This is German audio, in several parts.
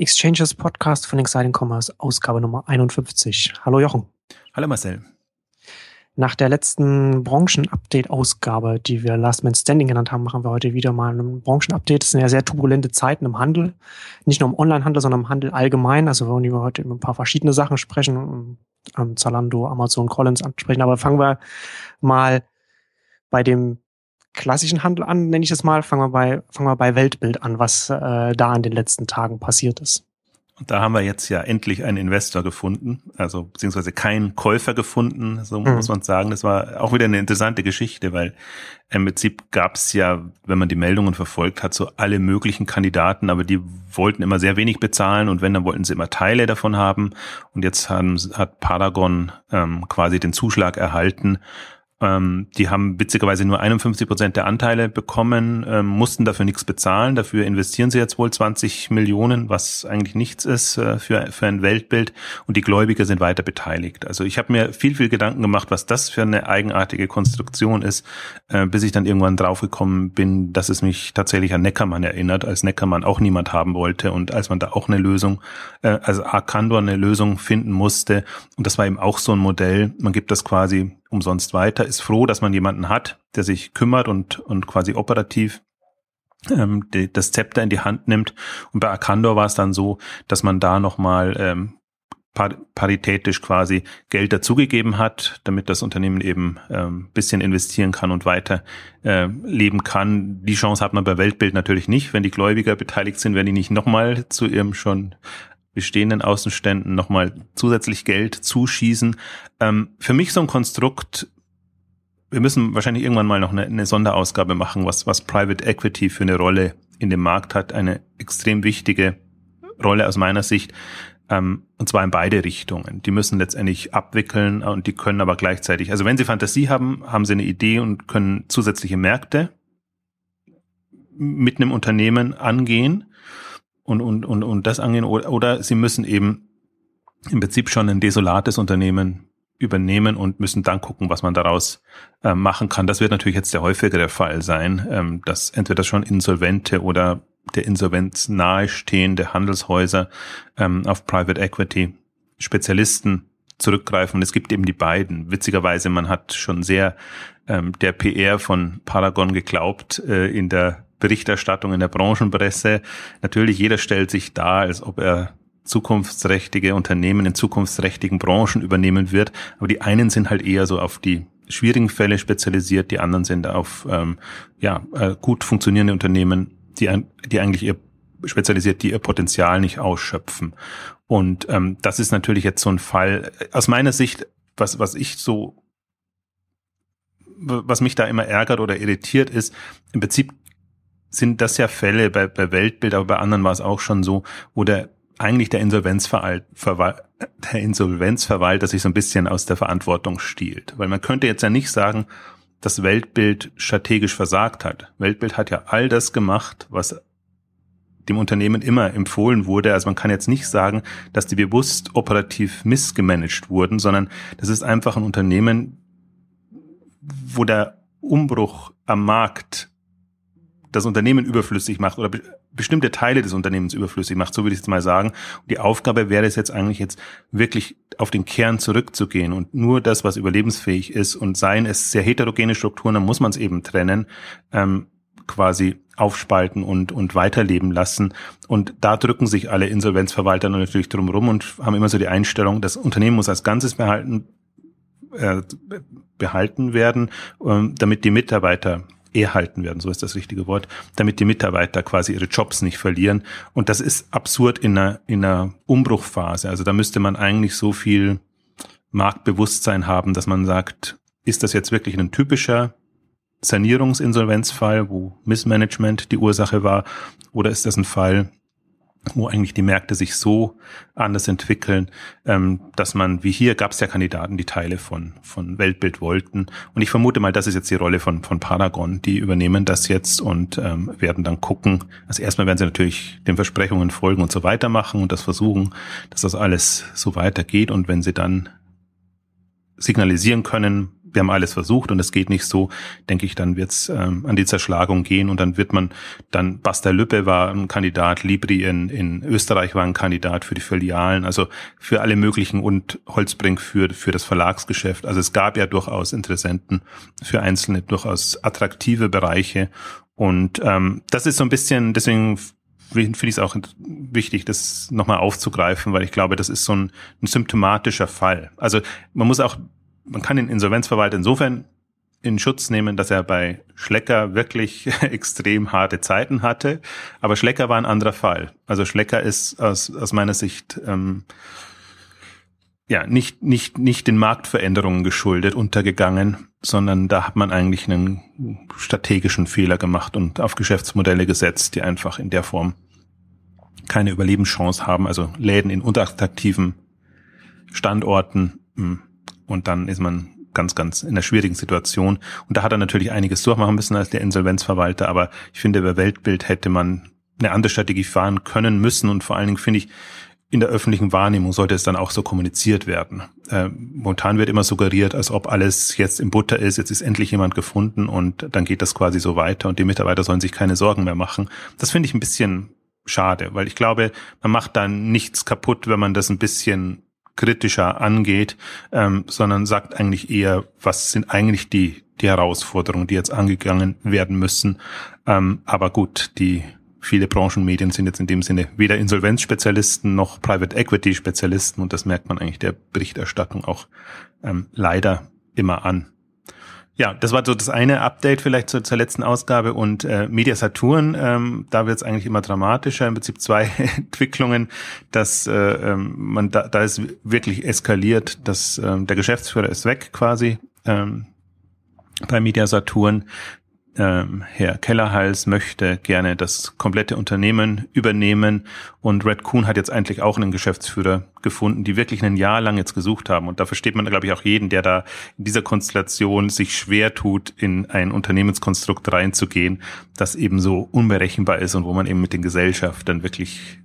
Exchanges Podcast von Exciting Commerce, Ausgabe Nummer 51. Hallo Jochen. Hallo Marcel. Nach der letzten Branchen-Update-Ausgabe, die wir Last Man Standing genannt haben, machen wir heute wieder mal ein Branchen-Update. Es sind ja sehr turbulente Zeiten im Handel. Nicht nur im Online-Handel, sondern im Handel allgemein. Also wir wollen heute über ein paar verschiedene Sachen sprechen. Um, Zalando, Amazon, Collins ansprechen. Aber fangen wir mal bei dem klassischen Handel an, nenne ich es mal. Fangen wir bei, fangen wir bei Weltbild an, was äh, da in den letzten Tagen passiert ist. Und da haben wir jetzt ja endlich einen Investor gefunden, also beziehungsweise keinen Käufer gefunden, so mhm. muss man sagen. Das war auch wieder eine interessante Geschichte, weil im Prinzip gab es ja, wenn man die Meldungen verfolgt hat, so alle möglichen Kandidaten, aber die wollten immer sehr wenig bezahlen und wenn, dann wollten sie immer Teile davon haben. Und jetzt haben, hat Paragon ähm, quasi den Zuschlag erhalten ähm, die haben witzigerweise nur 51 Prozent der Anteile bekommen, ähm, mussten dafür nichts bezahlen. Dafür investieren sie jetzt wohl 20 Millionen, was eigentlich nichts ist äh, für, für ein Weltbild. Und die Gläubiger sind weiter beteiligt. Also ich habe mir viel, viel Gedanken gemacht, was das für eine eigenartige Konstruktion ist, äh, bis ich dann irgendwann draufgekommen bin, dass es mich tatsächlich an Neckermann erinnert, als Neckermann auch niemand haben wollte und als man da auch eine Lösung, äh, also Arcandor eine Lösung finden musste. Und das war eben auch so ein Modell. Man gibt das quasi umsonst weiter, ist froh, dass man jemanden hat, der sich kümmert und, und quasi operativ ähm, die, das Zepter in die Hand nimmt. Und bei Arcandor war es dann so, dass man da nochmal ähm, par paritätisch quasi Geld dazugegeben hat, damit das Unternehmen eben ähm, bisschen investieren kann und weiter äh, leben kann. Die Chance hat man bei Weltbild natürlich nicht. Wenn die Gläubiger beteiligt sind, werden die nicht nochmal zu ihrem schon bestehenden Außenständen nochmal zusätzlich Geld zuschießen. Ähm, für mich so ein Konstrukt, wir müssen wahrscheinlich irgendwann mal noch eine, eine Sonderausgabe machen, was, was Private Equity für eine Rolle in dem Markt hat. Eine extrem wichtige Rolle aus meiner Sicht. Ähm, und zwar in beide Richtungen. Die müssen letztendlich abwickeln und die können aber gleichzeitig, also wenn sie Fantasie haben, haben sie eine Idee und können zusätzliche Märkte mit einem Unternehmen angehen und, und, und, und das angehen oder, oder sie müssen eben im Prinzip schon ein desolates Unternehmen übernehmen und müssen dann gucken, was man daraus äh, machen kann. Das wird natürlich jetzt der häufigere Fall sein, ähm, dass entweder schon insolvente oder der Insolvenz nahestehende Handelshäuser ähm, auf Private Equity Spezialisten zurückgreifen. Es gibt eben die beiden. Witzigerweise, man hat schon sehr ähm, der PR von Paragon geglaubt äh, in der Berichterstattung in der Branchenpresse. Natürlich, jeder stellt sich da, als ob er zukunftsträchtige Unternehmen in zukunftsträchtigen Branchen übernehmen wird. Aber die einen sind halt eher so auf die schwierigen Fälle spezialisiert, die anderen sind auf ähm, ja, äh, gut funktionierende Unternehmen, die, die eigentlich ihr spezialisiert, die ihr Potenzial nicht ausschöpfen. Und ähm, das ist natürlich jetzt so ein Fall, aus meiner Sicht, was, was ich so was mich da immer ärgert oder irritiert ist, im Prinzip sind das ja Fälle bei, bei Weltbild, aber bei anderen war es auch schon so, wo der eigentlich der Insolvenzverwalter, der Insolvenzverwalter sich so ein bisschen aus der Verantwortung stiehlt. Weil man könnte jetzt ja nicht sagen, dass Weltbild strategisch versagt hat. Weltbild hat ja all das gemacht, was dem Unternehmen immer empfohlen wurde. Also man kann jetzt nicht sagen, dass die bewusst operativ missgemanagt wurden, sondern das ist einfach ein Unternehmen, wo der Umbruch am Markt das Unternehmen überflüssig macht oder be bestimmte Teile des Unternehmens überflüssig macht, so würde ich jetzt mal sagen. Und die Aufgabe wäre es jetzt eigentlich jetzt wirklich auf den Kern zurückzugehen und nur das, was überlebensfähig ist und seien es sehr heterogene Strukturen, dann muss man es eben trennen, ähm, quasi aufspalten und, und weiterleben lassen. Und da drücken sich alle Insolvenzverwalter natürlich drumherum und haben immer so die Einstellung, das Unternehmen muss als Ganzes behalten, äh, behalten werden, ähm, damit die Mitarbeiter erhalten werden, so ist das richtige Wort, damit die Mitarbeiter quasi ihre Jobs nicht verlieren. Und das ist absurd in einer, in einer Umbruchphase. Also da müsste man eigentlich so viel Marktbewusstsein haben, dass man sagt, ist das jetzt wirklich ein typischer Sanierungsinsolvenzfall, wo Missmanagement die Ursache war, oder ist das ein Fall, wo eigentlich die Märkte sich so anders entwickeln, ähm, dass man, wie hier gab es ja Kandidaten, die Teile von, von Weltbild wollten. Und ich vermute mal, das ist jetzt die Rolle von, von Paragon. Die übernehmen das jetzt und ähm, werden dann gucken. Also erstmal werden sie natürlich den Versprechungen folgen und so weitermachen und das versuchen, dass das alles so weitergeht. Und wenn sie dann signalisieren können, wir haben alles versucht und es geht nicht so, denke ich, dann wird es ähm, an die Zerschlagung gehen und dann wird man, dann Basta Lüppe war ein Kandidat, Libri in, in Österreich war ein Kandidat für die Filialen, also für alle möglichen und Holzbrink für, für das Verlagsgeschäft. Also es gab ja durchaus Interessenten für einzelne durchaus attraktive Bereiche und ähm, das ist so ein bisschen, deswegen finde ich es auch wichtig, das nochmal aufzugreifen, weil ich glaube, das ist so ein, ein symptomatischer Fall. Also man muss auch man kann den Insolvenzverwalter insofern in Schutz nehmen, dass er bei Schlecker wirklich extrem harte Zeiten hatte. Aber Schlecker war ein anderer Fall. Also Schlecker ist aus, aus meiner Sicht ähm, ja nicht, nicht, nicht den Marktveränderungen geschuldet untergegangen, sondern da hat man eigentlich einen strategischen Fehler gemacht und auf Geschäftsmodelle gesetzt, die einfach in der Form keine Überlebenschance haben. Also Läden in unattraktiven Standorten hm, und dann ist man ganz, ganz in einer schwierigen Situation. Und da hat er natürlich einiges durchmachen müssen als der Insolvenzverwalter, aber ich finde, über Weltbild hätte man eine andere Strategie fahren können müssen und vor allen Dingen finde ich, in der öffentlichen Wahrnehmung sollte es dann auch so kommuniziert werden. Äh, momentan wird immer suggeriert, als ob alles jetzt im Butter ist, jetzt ist endlich jemand gefunden und dann geht das quasi so weiter und die Mitarbeiter sollen sich keine Sorgen mehr machen. Das finde ich ein bisschen schade, weil ich glaube, man macht dann nichts kaputt, wenn man das ein bisschen kritischer angeht, ähm, sondern sagt eigentlich eher, was sind eigentlich die, die Herausforderungen, die jetzt angegangen werden müssen. Ähm, aber gut, die viele Branchenmedien sind jetzt in dem Sinne weder Insolvenzspezialisten noch Private Equity Spezialisten und das merkt man eigentlich der Berichterstattung auch ähm, leider immer an. Ja, das war so das eine Update vielleicht zur, zur letzten Ausgabe und äh, Media Saturn, ähm, da wird es eigentlich immer dramatischer. Im Prinzip zwei Entwicklungen, dass äh, ähm, man da, da ist wirklich eskaliert, dass ähm, der Geschäftsführer ist weg quasi ähm, bei Media Saturn ähm, Herr Kellerhals möchte gerne das komplette Unternehmen übernehmen und Red Coon hat jetzt eigentlich auch einen Geschäftsführer gefunden, die wirklich ein Jahr lang jetzt gesucht haben. Und da versteht man, glaube ich, auch jeden, der da in dieser Konstellation sich schwer tut, in ein Unternehmenskonstrukt reinzugehen, das eben so unberechenbar ist und wo man eben mit den Gesellschaftern wirklich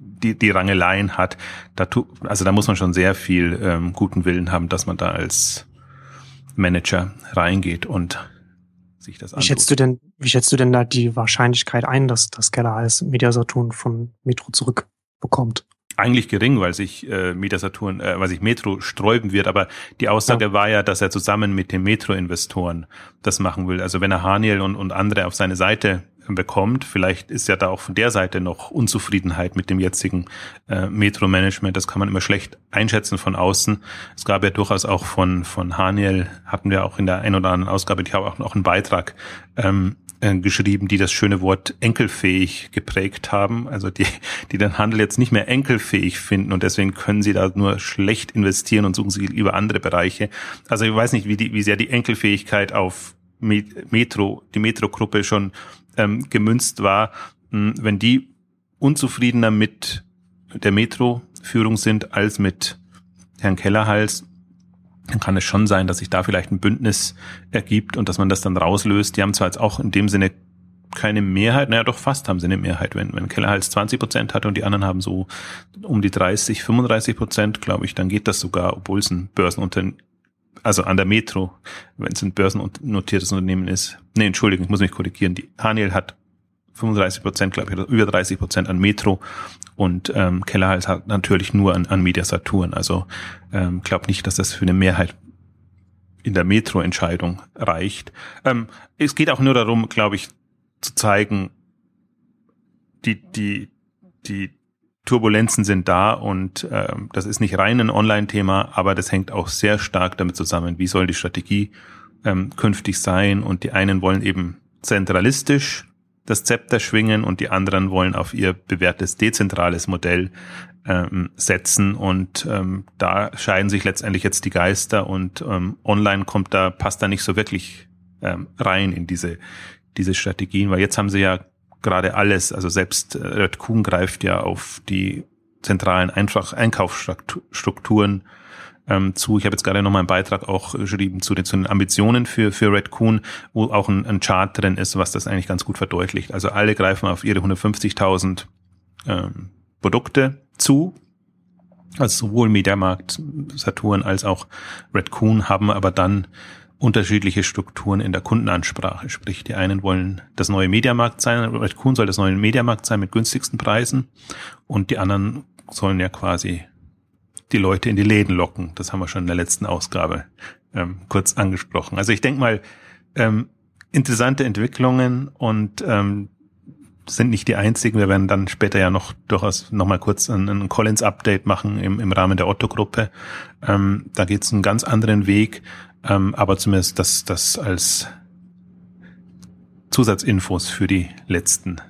die, die Rangeleien hat. Da tu, also da muss man schon sehr viel ähm, guten Willen haben, dass man da als Manager reingeht und sich das anschaut. Wie schätzt du denn, wie schätzt du denn da die Wahrscheinlichkeit ein, dass das Keller als Mediasaturn von Metro zurückbekommt? Eigentlich gering, weil sich äh, Mediasaturn, äh, weil sich Metro sträuben wird, aber die Aussage ja. war ja, dass er zusammen mit den Metro-Investoren das machen will. Also wenn er Haniel und, und andere auf seine Seite bekommt. Vielleicht ist ja da auch von der Seite noch Unzufriedenheit mit dem jetzigen äh, Metro-Management. Das kann man immer schlecht einschätzen von außen. Es gab ja durchaus auch von, von Haniel, hatten wir auch in der ein oder anderen Ausgabe, ich habe auch noch einen Beitrag ähm, äh, geschrieben, die das schöne Wort enkelfähig geprägt haben, also die, die den Handel jetzt nicht mehr enkelfähig finden und deswegen können sie da nur schlecht investieren und suchen sich über andere Bereiche. Also ich weiß nicht, wie, die, wie sehr die Enkelfähigkeit auf Metro, die Metro-Gruppe schon ähm, gemünzt war, mh, wenn die unzufriedener mit der Metro-Führung sind als mit Herrn Kellerhals, dann kann es schon sein, dass sich da vielleicht ein Bündnis ergibt und dass man das dann rauslöst. Die haben zwar jetzt auch in dem Sinne keine Mehrheit, naja doch fast haben sie eine Mehrheit. Wenn, wenn Kellerhals 20 Prozent hat und die anderen haben so um die 30, 35 Prozent, glaube ich, dann geht das sogar, obwohl es ein Börsenunternehmen also an der Metro, wenn es ein börsennotiertes Unternehmen ist. Nee, Entschuldigung, ich muss mich korrigieren. Die Haniel hat 35 Prozent, glaube ich, oder über 30 Prozent an Metro und ähm, Kellerhals hat natürlich nur an, an Media Saturn. Also ähm, glaube nicht, dass das für eine Mehrheit in der Metro-Entscheidung reicht. Ähm, es geht auch nur darum, glaube ich, zu zeigen, die, die, die Turbulenzen sind da und äh, das ist nicht rein ein Online-Thema, aber das hängt auch sehr stark damit zusammen, wie soll die Strategie ähm, künftig sein? Und die einen wollen eben zentralistisch das Zepter schwingen und die anderen wollen auf ihr bewährtes dezentrales Modell ähm, setzen. Und ähm, da scheiden sich letztendlich jetzt die Geister und ähm, online kommt da passt da nicht so wirklich ähm, rein in diese diese Strategien, weil jetzt haben sie ja gerade alles, also selbst äh, Red Kuhn greift ja auf die zentralen Einfach Einkaufsstrukturen ähm, zu. Ich habe jetzt gerade noch mal einen Beitrag auch geschrieben zu den, zu den Ambitionen für, für Red Kuhn, wo auch ein, ein Chart drin ist, was das eigentlich ganz gut verdeutlicht. Also alle greifen auf ihre 150.000 ähm, Produkte zu Also sowohl Mediamarkt, Saturn als auch Redcoon haben aber dann unterschiedliche Strukturen in der Kundenansprache. Sprich, die einen wollen das neue Mediamarkt sein, Redcoon soll das neue Mediamarkt sein mit günstigsten Preisen und die anderen sollen ja quasi die Leute in die Läden locken. Das haben wir schon in der letzten Ausgabe ähm, kurz angesprochen. Also ich denke mal, ähm, interessante Entwicklungen und ähm, sind nicht die einzigen. Wir werden dann später ja noch durchaus noch mal kurz ein, ein Collins-Update machen im, im Rahmen der Otto-Gruppe. Ähm, da geht es einen ganz anderen Weg, ähm, aber zumindest das, das als Zusatzinfos für die letzten,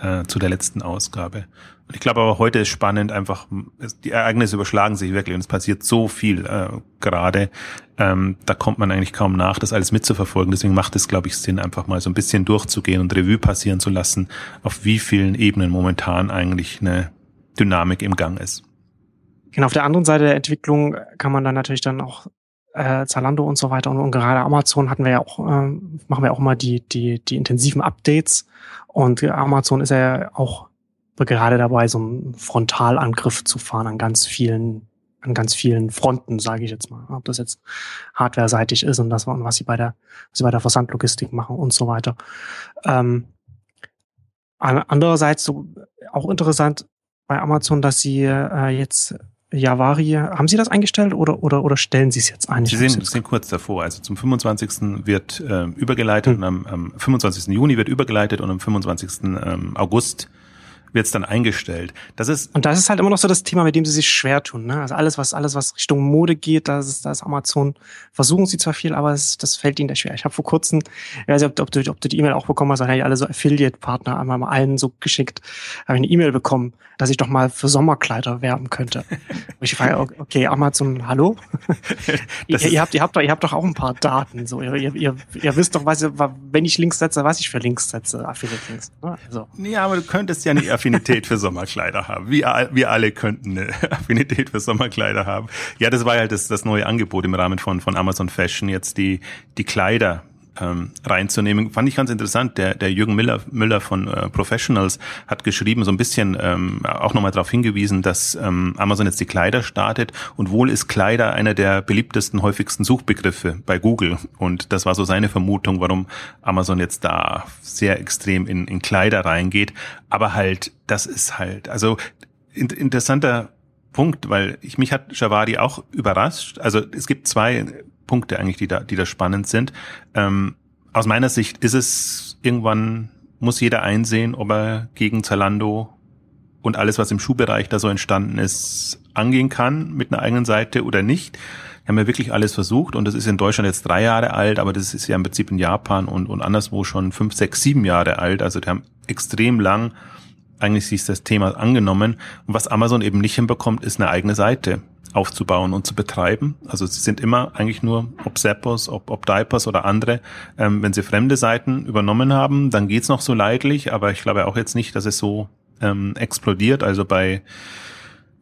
äh, zu der letzten Ausgabe. Und ich glaube aber heute ist spannend, einfach, die Ereignisse überschlagen sich wirklich und es passiert so viel äh, gerade. Ähm, da kommt man eigentlich kaum nach, das alles mitzuverfolgen. Deswegen macht es, glaube ich, Sinn, einfach mal so ein bisschen durchzugehen und Revue passieren zu lassen, auf wie vielen Ebenen momentan eigentlich eine Dynamik im Gang ist. Genau, auf der anderen Seite der Entwicklung kann man dann natürlich dann auch äh, Zalando und so weiter und, und gerade Amazon hatten wir ja auch, äh, machen wir auch immer die, die, die intensiven Updates und Amazon ist ja auch gerade dabei, so einen Frontalangriff zu fahren an ganz vielen, an ganz vielen Fronten, sage ich jetzt mal. Ob das jetzt hardware-seitig ist und das, was sie bei der, was sie bei der Versandlogistik machen und so weiter. Ähm, andererseits so auch interessant bei Amazon, dass sie äh, jetzt Javari, haben Sie das eingestellt oder, oder, oder stellen Sie es jetzt ein? Sie sind, sind kurz davor. Also zum 25. wird äh, übergeleitet hm. und am, am 25. Juni wird übergeleitet und am 25. Ähm, August wird es dann eingestellt. Das ist und das ist halt immer noch so das Thema, mit dem sie sich schwer tun. Ne? Also alles, was alles, was Richtung Mode geht, da ist, da ist Amazon. Versuchen sie zwar viel, aber es, das fällt ihnen da schwer. Ich habe vor kurzem, ich weiß nicht, ob, du, ob du die E-Mail auch bekommen hast, hey, alle so Affiliate-Partner einmal mal allen so geschickt, habe ich eine E-Mail bekommen, dass ich doch mal für Sommerkleider werben könnte. Und ich frage, okay, Amazon, hallo? ihr, ihr, habt, ihr habt doch, ihr habt doch auch ein paar Daten. So, ihr, ihr, ihr, ihr wisst doch, was, wenn ich Links setze, was ich für Links setze, Affiliate-Links. Ne? Also. Ja, aber du könntest ja nicht Affinität für Sommerkleider haben. Wir, wir alle könnten eine Affinität für Sommerkleider haben. Ja, das war halt das, das neue Angebot im Rahmen von, von Amazon Fashion, jetzt die, die Kleider ähm, reinzunehmen. Fand ich ganz interessant. Der, der Jürgen Müller, Müller von äh, Professionals hat geschrieben, so ein bisschen ähm, auch nochmal darauf hingewiesen, dass ähm, Amazon jetzt die Kleider startet und wohl ist Kleider einer der beliebtesten, häufigsten Suchbegriffe bei Google. Und das war so seine Vermutung, warum Amazon jetzt da sehr extrem in, in Kleider reingeht. Aber halt, das ist halt, also in, interessanter Punkt, weil ich mich hat Javadi auch überrascht. Also es gibt zwei Punkte eigentlich, die da, die da spannend sind. Ähm, aus meiner Sicht ist es irgendwann, muss jeder einsehen, ob er gegen Zalando und alles, was im Schuhbereich da so entstanden ist, angehen kann mit einer eigenen Seite oder nicht. Wir haben ja wirklich alles versucht und das ist in Deutschland jetzt drei Jahre alt, aber das ist ja im Prinzip in Japan und, und anderswo schon fünf, sechs, sieben Jahre alt. Also die haben extrem lang eigentlich sich das Thema angenommen. Und was Amazon eben nicht hinbekommt, ist eine eigene Seite aufzubauen und zu betreiben. Also sie sind immer eigentlich nur, ob Zappos, ob, ob Diapers oder andere, ähm, wenn sie fremde Seiten übernommen haben, dann geht's noch so leidlich, aber ich glaube auch jetzt nicht, dass es so ähm, explodiert. Also bei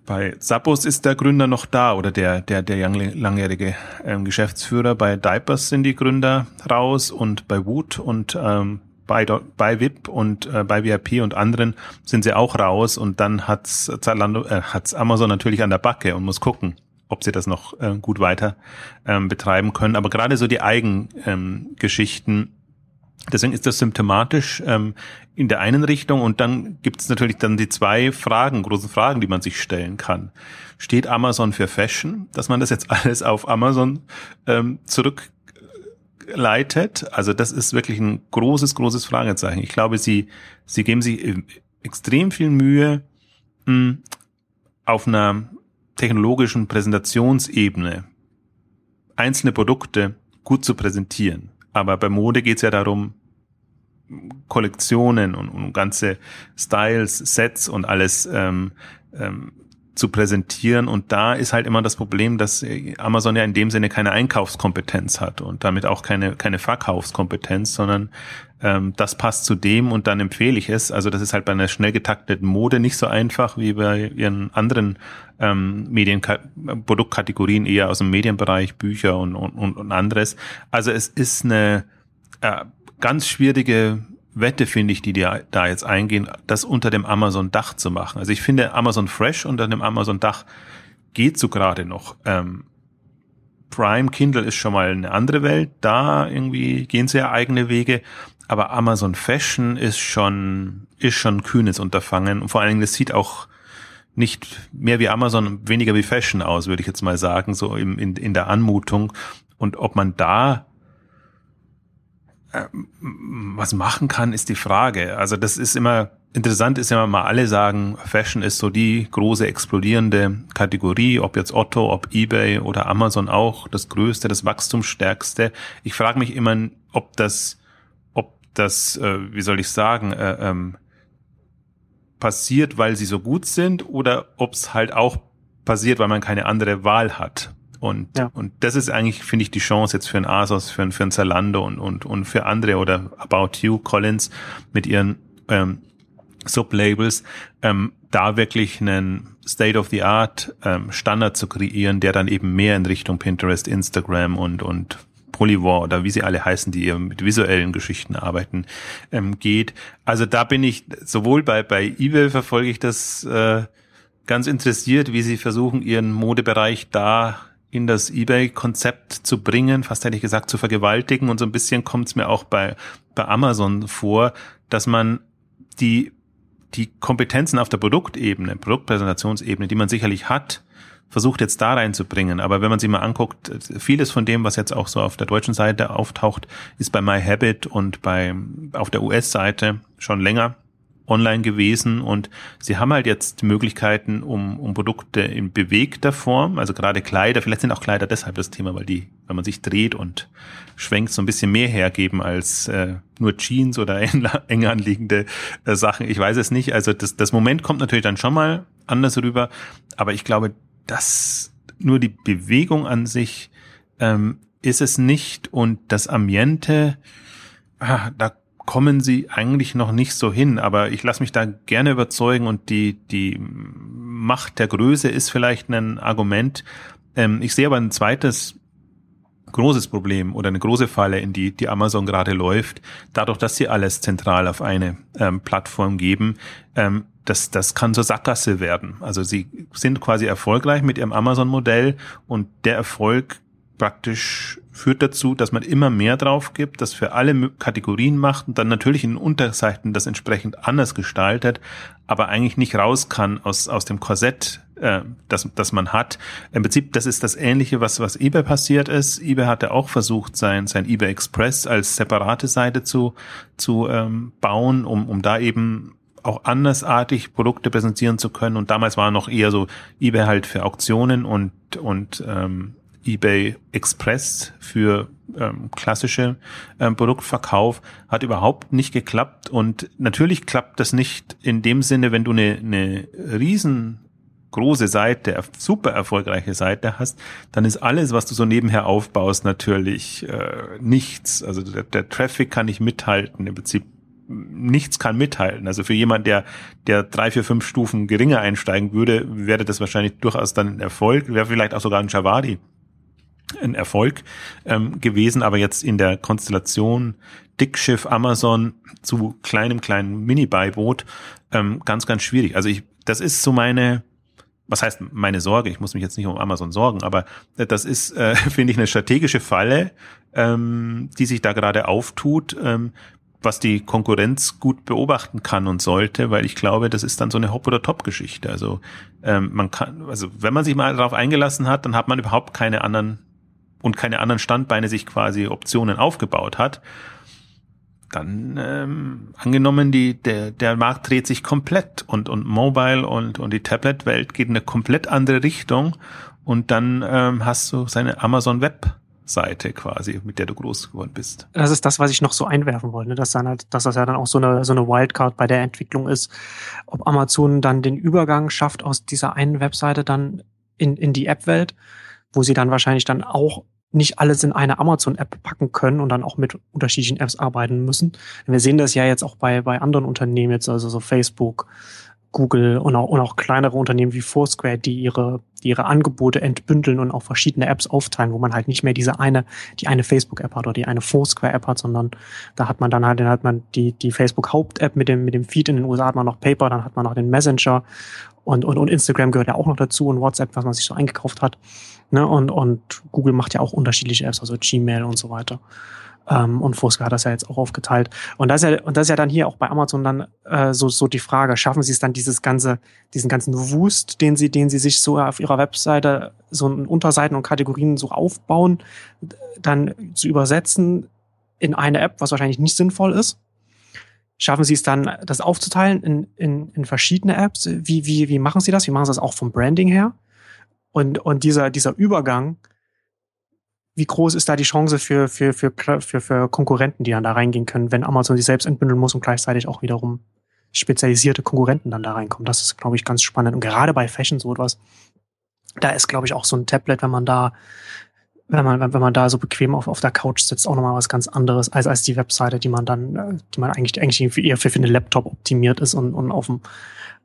bei Zappos ist der Gründer noch da oder der der der langjährige ähm, Geschäftsführer. Bei Diapers sind die Gründer raus und bei Woot und ähm, bei, bei VIP und äh, bei VIP und anderen sind sie auch raus und dann hat's Zalando, äh, hat's Amazon natürlich an der Backe und muss gucken, ob sie das noch äh, gut weiter ähm, betreiben können. Aber gerade so die Eigengeschichten, ähm, deswegen ist das symptomatisch ähm, in der einen Richtung und dann gibt es natürlich dann die zwei Fragen, große Fragen, die man sich stellen kann. Steht Amazon für Fashion, dass man das jetzt alles auf Amazon ähm, zurück leitet. Also das ist wirklich ein großes, großes Fragezeichen. Ich glaube, sie, sie geben sich extrem viel Mühe, mh, auf einer technologischen Präsentationsebene einzelne Produkte gut zu präsentieren. Aber bei Mode geht es ja darum, Kollektionen und, und ganze Styles, Sets und alles ähm, ähm, zu präsentieren. Und da ist halt immer das Problem, dass Amazon ja in dem Sinne keine Einkaufskompetenz hat und damit auch keine, keine Verkaufskompetenz, sondern ähm, das passt zu dem und dann empfehle ich es. Also das ist halt bei einer schnell getakteten Mode nicht so einfach wie bei ihren anderen ähm, Medien Produktkategorien eher aus dem Medienbereich, Bücher und, und, und anderes. Also es ist eine äh, ganz schwierige Wette, finde ich, die die da jetzt eingehen, das unter dem Amazon-Dach zu machen. Also ich finde Amazon Fresh unter dem Amazon-Dach geht so gerade noch. Ähm, Prime Kindle ist schon mal eine andere Welt, da irgendwie gehen sie ja eigene Wege, aber Amazon Fashion ist schon, ist schon kühnes Unterfangen und vor allen Dingen, das sieht auch nicht mehr wie Amazon, weniger wie Fashion aus, würde ich jetzt mal sagen, so im, in, in der Anmutung. Und ob man da was machen kann, ist die Frage. Also das ist immer interessant, ist ja mal alle sagen, Fashion ist so die große explodierende Kategorie, ob jetzt Otto, ob eBay oder Amazon auch das größte, das wachstumsstärkste. Ich frage mich immer, ob das, ob das, äh, wie soll ich sagen, äh, ähm, passiert, weil sie so gut sind oder ob es halt auch passiert, weil man keine andere Wahl hat. Und, ja. und das ist eigentlich, finde ich, die Chance jetzt für ein Asos, für ein, für ein Zalando und, und, und für andere oder About You, Collins mit ihren ähm, Sublabels, ähm, da wirklich einen State-of-the-Art ähm, Standard zu kreieren, der dann eben mehr in Richtung Pinterest, Instagram und, und Polyvore oder wie sie alle heißen, die mit visuellen Geschichten arbeiten, ähm, geht. Also da bin ich sowohl bei, bei eBay verfolge ich das äh, ganz interessiert, wie sie versuchen, ihren Modebereich da in das eBay-Konzept zu bringen, fast hätte ich gesagt, zu vergewaltigen. Und so ein bisschen kommt es mir auch bei, bei Amazon vor, dass man die, die Kompetenzen auf der Produktebene, Produktpräsentationsebene, die man sicherlich hat, versucht jetzt da reinzubringen. Aber wenn man sich mal anguckt, vieles von dem, was jetzt auch so auf der deutschen Seite auftaucht, ist bei MyHabit und bei, auf der US-Seite schon länger online gewesen und sie haben halt jetzt Möglichkeiten, um, um Produkte in bewegter Form, also gerade Kleider, vielleicht sind auch Kleider deshalb das Thema, weil die, wenn man sich dreht und schwenkt, so ein bisschen mehr hergeben als äh, nur Jeans oder eng anliegende äh, Sachen. Ich weiß es nicht. Also das, das Moment kommt natürlich dann schon mal anders rüber, aber ich glaube, das nur die Bewegung an sich ähm, ist es nicht und das Ambiente, ah, da kommen sie eigentlich noch nicht so hin, aber ich lasse mich da gerne überzeugen und die, die Macht der Größe ist vielleicht ein Argument. Ähm, ich sehe aber ein zweites großes Problem oder eine große Falle, in die die Amazon gerade läuft, dadurch, dass sie alles zentral auf eine ähm, Plattform geben, ähm, das, das kann zur Sackgasse werden. Also sie sind quasi erfolgreich mit ihrem Amazon-Modell und der Erfolg praktisch führt dazu, dass man immer mehr drauf gibt, das für alle Kategorien macht und dann natürlich in Unterseiten das entsprechend anders gestaltet, aber eigentlich nicht raus kann aus, aus dem Korsett, äh, das, das man hat. Im Prinzip, das ist das Ähnliche, was, was eBay passiert ist. eBay hatte auch versucht, sein, sein eBay Express als separate Seite zu, zu ähm, bauen, um, um da eben auch andersartig Produkte präsentieren zu können. Und damals war noch eher so eBay halt für Auktionen und, und ähm, eBay Express für ähm, klassische ähm, Produktverkauf hat überhaupt nicht geklappt und natürlich klappt das nicht in dem Sinne, wenn du eine, eine riesen große Seite, super erfolgreiche Seite hast, dann ist alles, was du so nebenher aufbaust, natürlich äh, nichts. Also der, der Traffic kann nicht mithalten. Im Prinzip nichts kann mithalten. Also für jemand, der, der drei, vier, fünf Stufen geringer einsteigen würde, wäre das wahrscheinlich durchaus dann ein Erfolg, wäre vielleicht auch sogar ein Javadi ein Erfolg ähm, gewesen, aber jetzt in der Konstellation Dickschiff Amazon zu kleinem, kleinen Mini-Beiboot ähm, ganz, ganz schwierig. Also ich, das ist so meine, was heißt meine Sorge? Ich muss mich jetzt nicht um Amazon sorgen, aber das ist, äh, finde ich, eine strategische Falle, ähm, die sich da gerade auftut, ähm, was die Konkurrenz gut beobachten kann und sollte, weil ich glaube, das ist dann so eine Hop- oder Top-Geschichte. Also ähm, man kann, also wenn man sich mal darauf eingelassen hat, dann hat man überhaupt keine anderen und keine anderen Standbeine sich quasi Optionen aufgebaut hat, dann ähm, angenommen, die, der, der Markt dreht sich komplett und, und Mobile und, und die Tablet-Welt geht in eine komplett andere Richtung und dann ähm, hast du seine Amazon Web Seite quasi, mit der du groß geworden bist. Das ist das, was ich noch so einwerfen wollte, ne? dass dann halt, dass das ja dann auch so eine, so eine Wildcard bei der Entwicklung ist, ob Amazon dann den Übergang schafft aus dieser einen Webseite dann in, in die App-Welt, wo sie dann wahrscheinlich dann auch nicht alles in eine Amazon-App packen können und dann auch mit unterschiedlichen Apps arbeiten müssen. Wir sehen das ja jetzt auch bei, bei anderen Unternehmen, jetzt also so Facebook, Google und auch, und auch kleinere Unternehmen wie Foursquare, die ihre, die ihre Angebote entbündeln und auf verschiedene Apps aufteilen, wo man halt nicht mehr diese eine, die eine Facebook-App hat oder die eine Foursquare-App hat, sondern da hat man dann halt, dann hat man die, die Facebook-Haupt-App mit dem, mit dem Feed in den USA hat man noch Paper, dann hat man noch den Messenger und, und, und Instagram gehört ja auch noch dazu und WhatsApp, was man sich so eingekauft hat. Ne? Und, und Google macht ja auch unterschiedliche Apps, also Gmail und so weiter. Ähm, und Foursquare hat das ja jetzt auch aufgeteilt. Und das ist ja, und das ist ja dann hier auch bei Amazon dann äh, so, so die Frage, schaffen sie es dann dieses ganze, diesen ganzen Wust, den sie, den sie sich so auf ihrer Webseite so in Unterseiten und Kategorien so aufbauen, dann zu übersetzen in eine App, was wahrscheinlich nicht sinnvoll ist? Schaffen Sie es dann, das aufzuteilen in, in, in verschiedene Apps? Wie, wie, wie machen Sie das? Wie machen Sie das auch vom Branding her? Und, und dieser, dieser Übergang, wie groß ist da die Chance für, für, für, für, für Konkurrenten, die dann da reingehen können, wenn Amazon sich selbst entbündeln muss und gleichzeitig auch wiederum spezialisierte Konkurrenten dann da reinkommen? Das ist, glaube ich, ganz spannend. Und gerade bei Fashion so etwas, da ist, glaube ich, auch so ein Tablet, wenn man da, wenn man, wenn man da so bequem auf, auf der Couch sitzt, auch nochmal was ganz anderes als, als die Webseite, die man dann, die man eigentlich, eigentlich eher für, für einen Laptop optimiert ist und, und auf dem,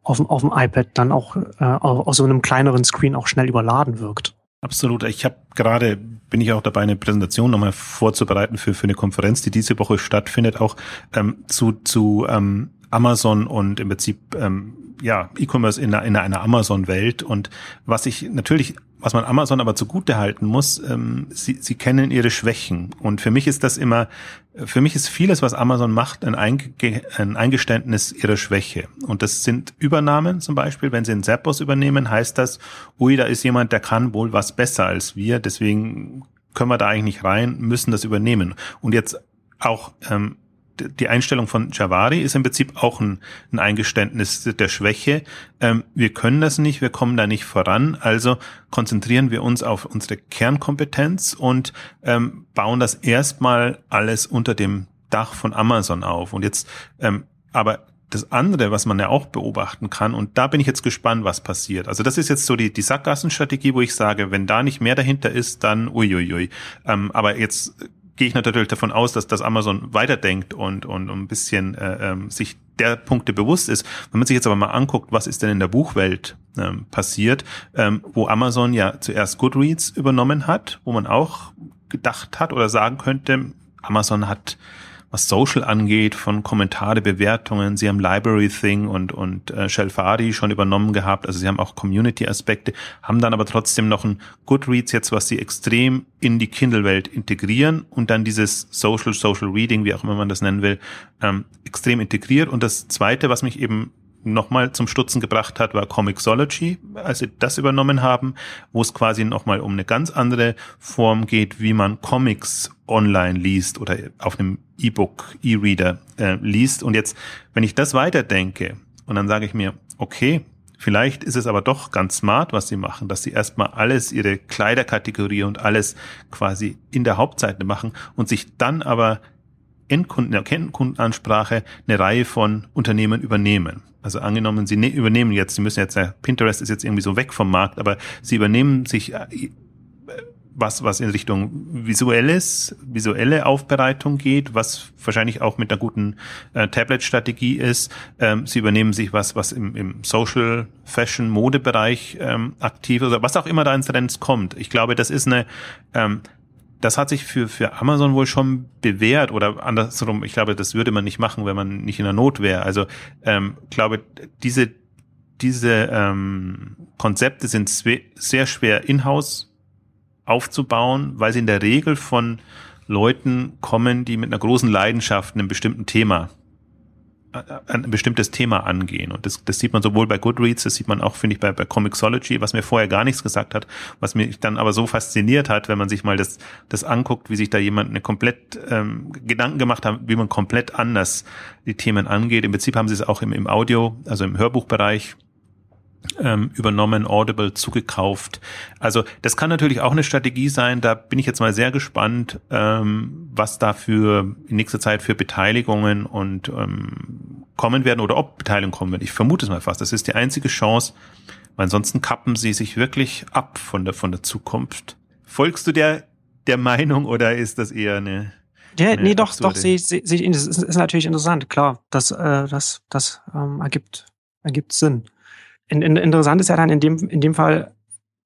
auf dem, auf dem iPad dann auch äh, auf so einem kleineren Screen auch schnell überladen wirkt. Absolut. Ich habe gerade, bin ich auch dabei, eine Präsentation nochmal vorzubereiten für, für eine Konferenz, die diese Woche stattfindet, auch ähm, zu, zu ähm, Amazon und im Prinzip ähm, ja E-Commerce in, in einer Amazon-Welt. Und was ich natürlich was man Amazon aber zugute halten muss, ähm, sie, sie kennen ihre Schwächen. Und für mich ist das immer, für mich ist vieles, was Amazon macht, ein, Einge ein Eingeständnis ihrer Schwäche. Und das sind Übernahmen zum Beispiel. Wenn sie einen Zappos übernehmen, heißt das, ui, da ist jemand, der kann wohl was besser als wir, deswegen können wir da eigentlich nicht rein, müssen das übernehmen. Und jetzt auch ähm, die Einstellung von Javari ist im Prinzip auch ein, ein Eingeständnis der Schwäche. Ähm, wir können das nicht, wir kommen da nicht voran, also konzentrieren wir uns auf unsere Kernkompetenz und ähm, bauen das erstmal alles unter dem Dach von Amazon auf. Und jetzt, ähm, aber das andere, was man ja auch beobachten kann, und da bin ich jetzt gespannt, was passiert. Also das ist jetzt so die, die Sackgassenstrategie, wo ich sage, wenn da nicht mehr dahinter ist, dann uiuiui. Ähm, aber jetzt gehe ich natürlich davon aus, dass das Amazon weiterdenkt und, und ein bisschen äh, ähm, sich der Punkte bewusst ist. Wenn man sich jetzt aber mal anguckt, was ist denn in der Buchwelt ähm, passiert, ähm, wo Amazon ja zuerst Goodreads übernommen hat, wo man auch gedacht hat oder sagen könnte, Amazon hat was Social angeht, von Kommentare, Bewertungen. Sie haben Library Thing und, und äh, Shelfari schon übernommen gehabt. Also sie haben auch Community-Aspekte, haben dann aber trotzdem noch ein Goodreads jetzt, was sie extrem in die Kindle-Welt integrieren und dann dieses Social, Social Reading, wie auch immer man das nennen will, ähm, extrem integriert. Und das Zweite, was mich eben nochmal zum Stutzen gebracht hat, war Comixology, als sie das übernommen haben, wo es quasi nochmal um eine ganz andere Form geht, wie man Comics online liest oder auf einem E-Book, E-Reader äh, liest. Und jetzt, wenn ich das weiterdenke und dann sage ich mir, okay, vielleicht ist es aber doch ganz smart, was sie machen, dass sie erstmal alles, ihre Kleiderkategorie und alles quasi in der Hauptseite machen und sich dann aber Endkunden, Endkundenansprache eine Reihe von Unternehmen übernehmen. Also angenommen, Sie ne übernehmen jetzt, Sie müssen jetzt, Pinterest ist jetzt irgendwie so weg vom Markt, aber Sie übernehmen sich äh, was, was in Richtung visuelles, visuelle Aufbereitung geht, was wahrscheinlich auch mit einer guten äh, Tablet-Strategie ist. Ähm, sie übernehmen sich was, was im, im Social, Fashion, Modebereich ähm, aktiv ist, oder was auch immer da ins Trends kommt. Ich glaube, das ist eine, ähm, das hat sich für, für Amazon wohl schon bewährt oder andersrum, ich glaube, das würde man nicht machen, wenn man nicht in der Not wäre. Also ähm, glaube, diese, diese ähm, Konzepte sind sehr schwer in-house aufzubauen, weil sie in der Regel von Leuten kommen, die mit einer großen Leidenschaft einem bestimmten Thema ein bestimmtes Thema angehen. Und das, das sieht man sowohl bei Goodreads, das sieht man auch, finde ich, bei, bei Comixology, was mir vorher gar nichts gesagt hat, was mich dann aber so fasziniert hat, wenn man sich mal das, das anguckt, wie sich da jemand eine komplett ähm, Gedanken gemacht hat, wie man komplett anders die Themen angeht. Im Prinzip haben sie es auch im, im Audio, also im Hörbuchbereich ähm, übernommen, Audible zugekauft. Also das kann natürlich auch eine Strategie sein. Da bin ich jetzt mal sehr gespannt, ähm, was da für in nächster Zeit für Beteiligungen und ähm, kommen werden oder ob Beteiligungen kommen werden. Ich vermute es mal fast. Das ist die einzige Chance, weil ansonsten kappen sie sich wirklich ab von der von der Zukunft. Folgst du der der Meinung oder ist das eher eine ja, nee, doch, doch, sehe ich, sehe ich, das ist, ist natürlich interessant, klar. Das, äh, das, das ähm, ergibt, ergibt Sinn in, in, interessant ist ja dann in dem, in dem Fall,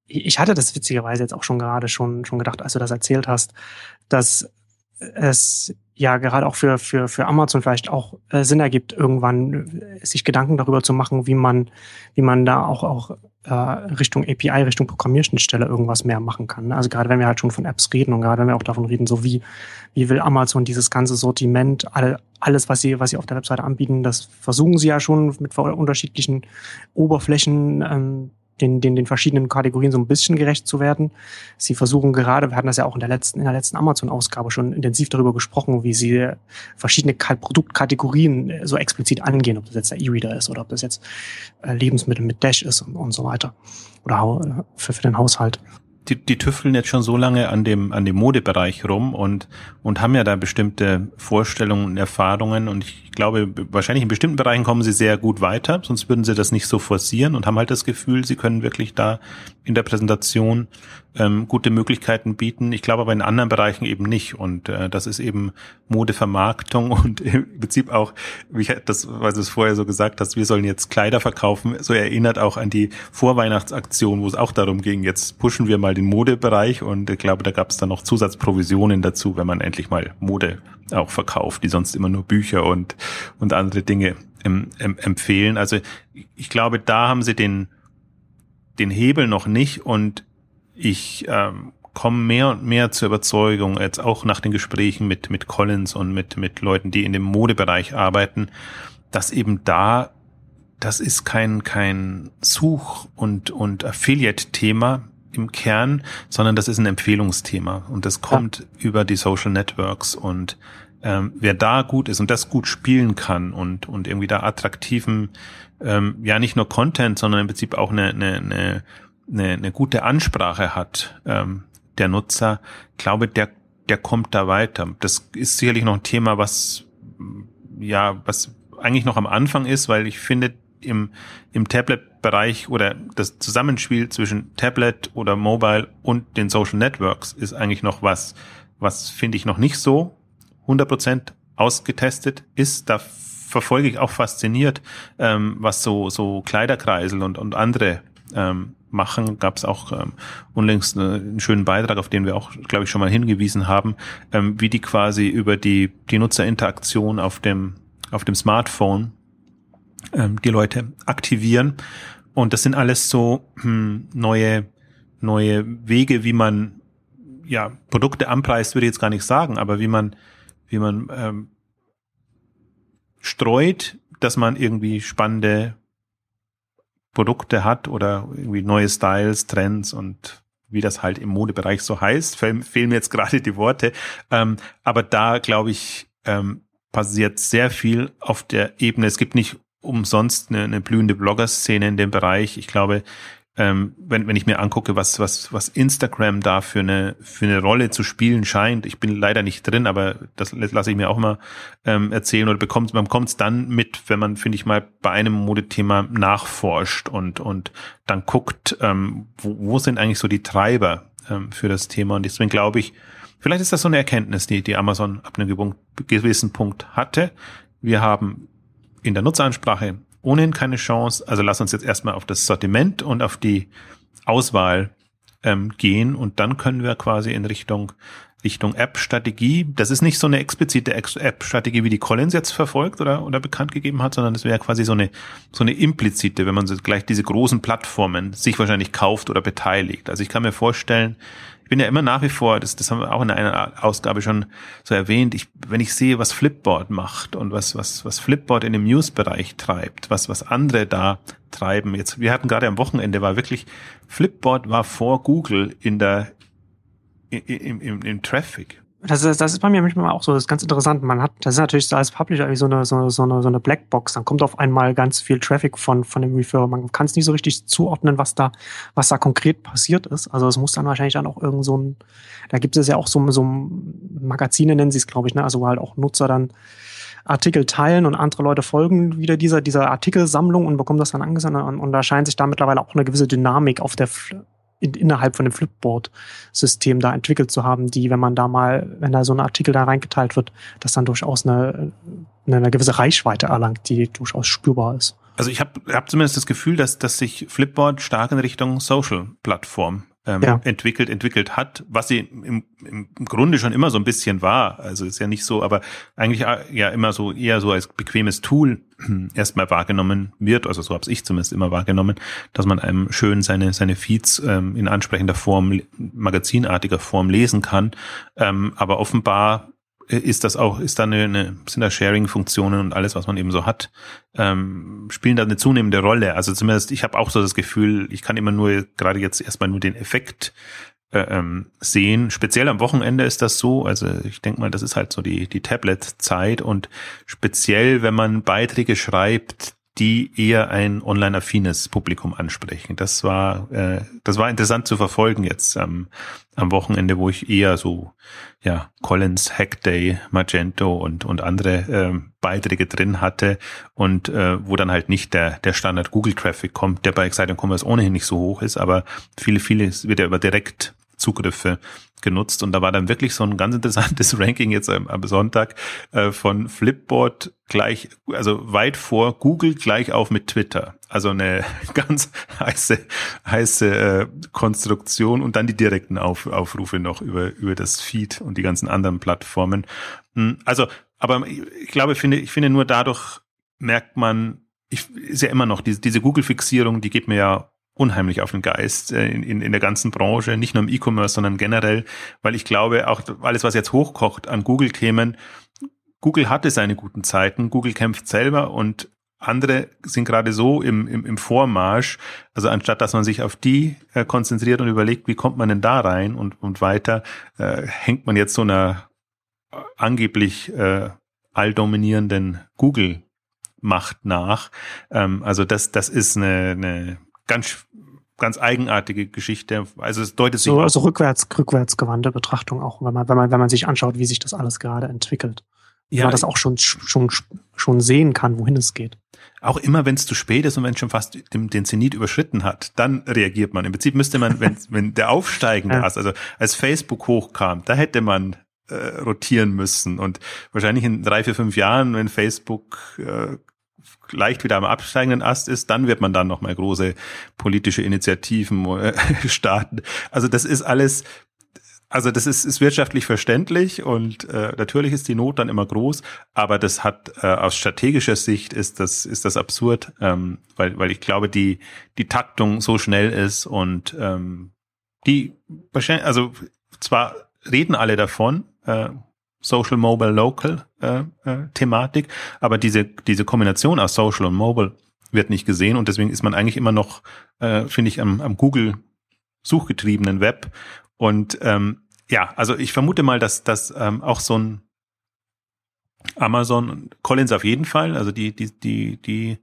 ich hatte das witzigerweise jetzt auch schon gerade schon, schon gedacht, als du das erzählt hast, dass es ja gerade auch für, für, für Amazon vielleicht auch äh, Sinn ergibt, irgendwann äh, sich Gedanken darüber zu machen, wie man, wie man da auch, auch äh, Richtung API, Richtung Programmierschnittstelle irgendwas mehr machen kann. Also gerade wenn wir halt schon von Apps reden und gerade wenn wir auch davon reden, so wie, wie will Amazon dieses ganze Sortiment, alle, alles, was sie, was sie auf der Webseite anbieten, das versuchen sie ja schon mit unterschiedlichen Oberflächen ähm, den, den, den verschiedenen Kategorien so ein bisschen gerecht zu werden. Sie versuchen gerade, wir hatten das ja auch in der letzten, in der letzten Amazon-Ausgabe schon intensiv darüber gesprochen, wie sie verschiedene Produktkategorien äh, so explizit angehen, ob das jetzt der E-Reader ist oder ob das jetzt äh, Lebensmittel mit Dash ist und, und so weiter. Oder äh, für, für den Haushalt die, die tüfteln jetzt schon so lange an dem, an dem Modebereich rum und, und haben ja da bestimmte Vorstellungen und Erfahrungen und ich glaube, wahrscheinlich in bestimmten Bereichen kommen sie sehr gut weiter, sonst würden sie das nicht so forcieren und haben halt das Gefühl, sie können wirklich da in der Präsentation ähm, gute Möglichkeiten bieten. Ich glaube aber in anderen Bereichen eben nicht. Und äh, das ist eben Modevermarktung und im Prinzip auch, wie ich das, was du es vorher so gesagt hast, wir sollen jetzt Kleider verkaufen, so erinnert auch an die Vorweihnachtsaktion, wo es auch darum ging, jetzt pushen wir mal den Modebereich und ich glaube, da gab es dann noch Zusatzprovisionen dazu, wenn man endlich mal Mode auch verkauft, die sonst immer nur Bücher und, und andere Dinge em, em, empfehlen. Also ich glaube, da haben sie den, den Hebel noch nicht und ich ähm, komme mehr und mehr zur Überzeugung, jetzt auch nach den Gesprächen mit, mit Collins und mit, mit Leuten, die in dem Modebereich arbeiten, dass eben da, das ist kein, kein Such- und, und Affiliate-Thema im Kern, sondern das ist ein Empfehlungsthema und das kommt ja. über die Social Networks und ähm, wer da gut ist und das gut spielen kann und, und irgendwie da attraktiven, ähm, ja nicht nur Content, sondern im Prinzip auch eine, eine, eine eine, eine gute Ansprache hat, ähm, der Nutzer, glaube, der, der kommt da weiter. Das ist sicherlich noch ein Thema, was, ja, was eigentlich noch am Anfang ist, weil ich finde, im, im Tablet-Bereich oder das Zusammenspiel zwischen Tablet oder Mobile und den Social Networks ist eigentlich noch was, was finde ich noch nicht so 100% ausgetestet ist. Da verfolge ich auch fasziniert, ähm, was so, so Kleiderkreisel und, und andere ähm, machen. Gab es auch ähm, unlängst eine, einen schönen Beitrag, auf den wir auch, glaube ich, schon mal hingewiesen haben, ähm, wie die quasi über die, die Nutzerinteraktion auf dem, auf dem Smartphone ähm, die Leute aktivieren. Und das sind alles so hm, neue, neue Wege, wie man ja Produkte anpreist, würde ich jetzt gar nicht sagen, aber wie man, wie man ähm, streut, dass man irgendwie spannende Produkte hat oder irgendwie neue Styles, Trends und wie das halt im Modebereich so heißt, fehlen, mir jetzt gerade die Worte. Ähm, aber da glaube ich, ähm, passiert sehr viel auf der Ebene. Es gibt nicht umsonst eine, eine blühende Blogger-Szene in dem Bereich. Ich glaube, ähm, wenn, wenn ich mir angucke, was, was, was Instagram da für eine, für eine Rolle zu spielen scheint, ich bin leider nicht drin, aber das lasse ich mir auch mal ähm, erzählen oder bekommt, man bekommt es dann mit, wenn man, finde ich mal, bei einem Modethema nachforscht und, und dann guckt, ähm, wo, wo sind eigentlich so die Treiber ähm, für das Thema. Und deswegen glaube ich, vielleicht ist das so eine Erkenntnis, die, die Amazon ab einem gewissen Punkt hatte. Wir haben in der Nutzeransprache ohnehin keine Chance. Also lass uns jetzt erstmal auf das Sortiment und auf die Auswahl ähm, gehen und dann können wir quasi in Richtung Richtung App-Strategie. Das ist nicht so eine explizite App-Strategie, wie die Collins jetzt verfolgt oder, oder bekannt gegeben hat, sondern das wäre quasi so eine, so eine implizite, wenn man so gleich diese großen Plattformen sich wahrscheinlich kauft oder beteiligt. Also ich kann mir vorstellen, ich bin ja immer nach wie vor, das, das haben wir auch in einer Ausgabe schon so erwähnt, ich, wenn ich sehe, was Flipboard macht und was, was, was Flipboard in dem News-Bereich treibt, was, was andere da treiben. Jetzt, wir hatten gerade am Wochenende war wirklich, Flipboard war vor Google in der, im, im, im Traffic. Das ist, das ist bei mir manchmal auch so, das ist ganz interessant. Man hat, das ist natürlich als Publisher so eine, so, so, eine, so eine Blackbox. Dann kommt auf einmal ganz viel Traffic von, von dem Referrer. Man kann es nicht so richtig zuordnen, was da, was da konkret passiert ist. Also es muss dann wahrscheinlich dann auch irgend so ein, da gibt es ja auch so, so Magazine nennen sie es, glaube ich, ne? Also wo halt auch Nutzer dann Artikel teilen und andere Leute folgen wieder dieser, dieser Artikelsammlung und bekommen das dann angesandt. Und, und da scheint sich da mittlerweile auch eine gewisse Dynamik auf der in, innerhalb von dem Flipboard-System da entwickelt zu haben, die, wenn man da mal, wenn da so ein Artikel da reingeteilt wird, das dann durchaus eine, eine gewisse Reichweite erlangt, die durchaus spürbar ist. Also ich habe hab zumindest das Gefühl, dass, dass sich Flipboard stark in Richtung Social-Plattform ähm, ja. entwickelt, entwickelt hat, was sie im, im Grunde schon immer so ein bisschen war. Also ist ja nicht so, aber eigentlich äh, ja immer so eher so als bequemes Tool erstmal wahrgenommen wird. Also so habe ich zumindest immer wahrgenommen, dass man einem schön seine seine Feeds ähm, in ansprechender Form, magazinartiger Form lesen kann. Ähm, aber offenbar ist das auch, ist da eine, eine sind da Sharing-Funktionen und alles, was man eben so hat, ähm, spielen da eine zunehmende Rolle. Also zumindest, ich habe auch so das Gefühl, ich kann immer nur gerade jetzt erstmal nur den Effekt äh, ähm, sehen. Speziell am Wochenende ist das so. Also ich denke mal, das ist halt so die, die Tablet-Zeit und speziell, wenn man Beiträge schreibt, die eher ein online-affines Publikum ansprechen. Das war, äh, das war interessant zu verfolgen jetzt am, am Wochenende, wo ich eher so, ja, Collins, Hackday, Magento und, und andere äh, Beiträge drin hatte und äh, wo dann halt nicht der, der Standard Google-Traffic kommt, der bei Exciting Commerce ohnehin nicht so hoch ist, aber viele, viele wird ja über direkt Zugriffe genutzt und da war dann wirklich so ein ganz interessantes Ranking jetzt am, am Sonntag äh, von Flipboard gleich, also weit vor Google gleich auf mit Twitter. Also eine ganz heiße, heiße äh, Konstruktion und dann die direkten auf, Aufrufe noch über, über das Feed und die ganzen anderen Plattformen. Hm, also, aber ich glaube, finde, ich finde nur dadurch merkt man, ich, ist ja immer noch diese, diese Google-Fixierung, die geht mir ja unheimlich auf den Geist äh, in, in, in der ganzen Branche, nicht nur im E-Commerce, sondern generell, weil ich glaube, auch alles, was jetzt hochkocht an Google-Themen, Google hatte seine guten Zeiten, Google kämpft selber und andere sind gerade so im, im, im Vormarsch, also anstatt dass man sich auf die äh, konzentriert und überlegt, wie kommt man denn da rein und, und weiter, äh, hängt man jetzt so einer angeblich äh, alldominierenden Google Macht nach. Ähm, also das, das ist eine, eine ganz ganz eigenartige Geschichte. Also es deutet sich so, also rückwärts rückwärts gewandte Betrachtung auch, wenn man wenn man wenn man sich anschaut, wie sich das alles gerade entwickelt. Ja, man das auch schon schon schon sehen kann, wohin es geht. Auch immer, wenn es zu spät ist und wenn es schon fast den, den Zenit überschritten hat, dann reagiert man. Im Prinzip müsste man, wenn, wenn der aufsteigende ja. Ast, also als Facebook hochkam, da hätte man äh, rotieren müssen. Und wahrscheinlich in drei, vier, fünf Jahren, wenn Facebook äh, leicht wieder am absteigenden Ast ist, dann wird man dann nochmal große politische Initiativen äh, starten. Also das ist alles, also das ist, ist wirtschaftlich verständlich und äh, natürlich ist die Not dann immer groß, aber das hat äh, aus strategischer Sicht ist das ist das absurd, ähm, weil weil ich glaube die die Taktung so schnell ist und ähm, die wahrscheinlich also zwar reden alle davon, äh, Social, Mobile, Local äh, äh, Thematik, aber diese, diese Kombination aus Social und Mobile wird nicht gesehen. Und deswegen ist man eigentlich immer noch, äh, finde ich, am, am Google suchgetriebenen Web. Und ähm, ja, also ich vermute mal, dass dass ähm, auch so ein Amazon, Collins auf jeden Fall, also die die die die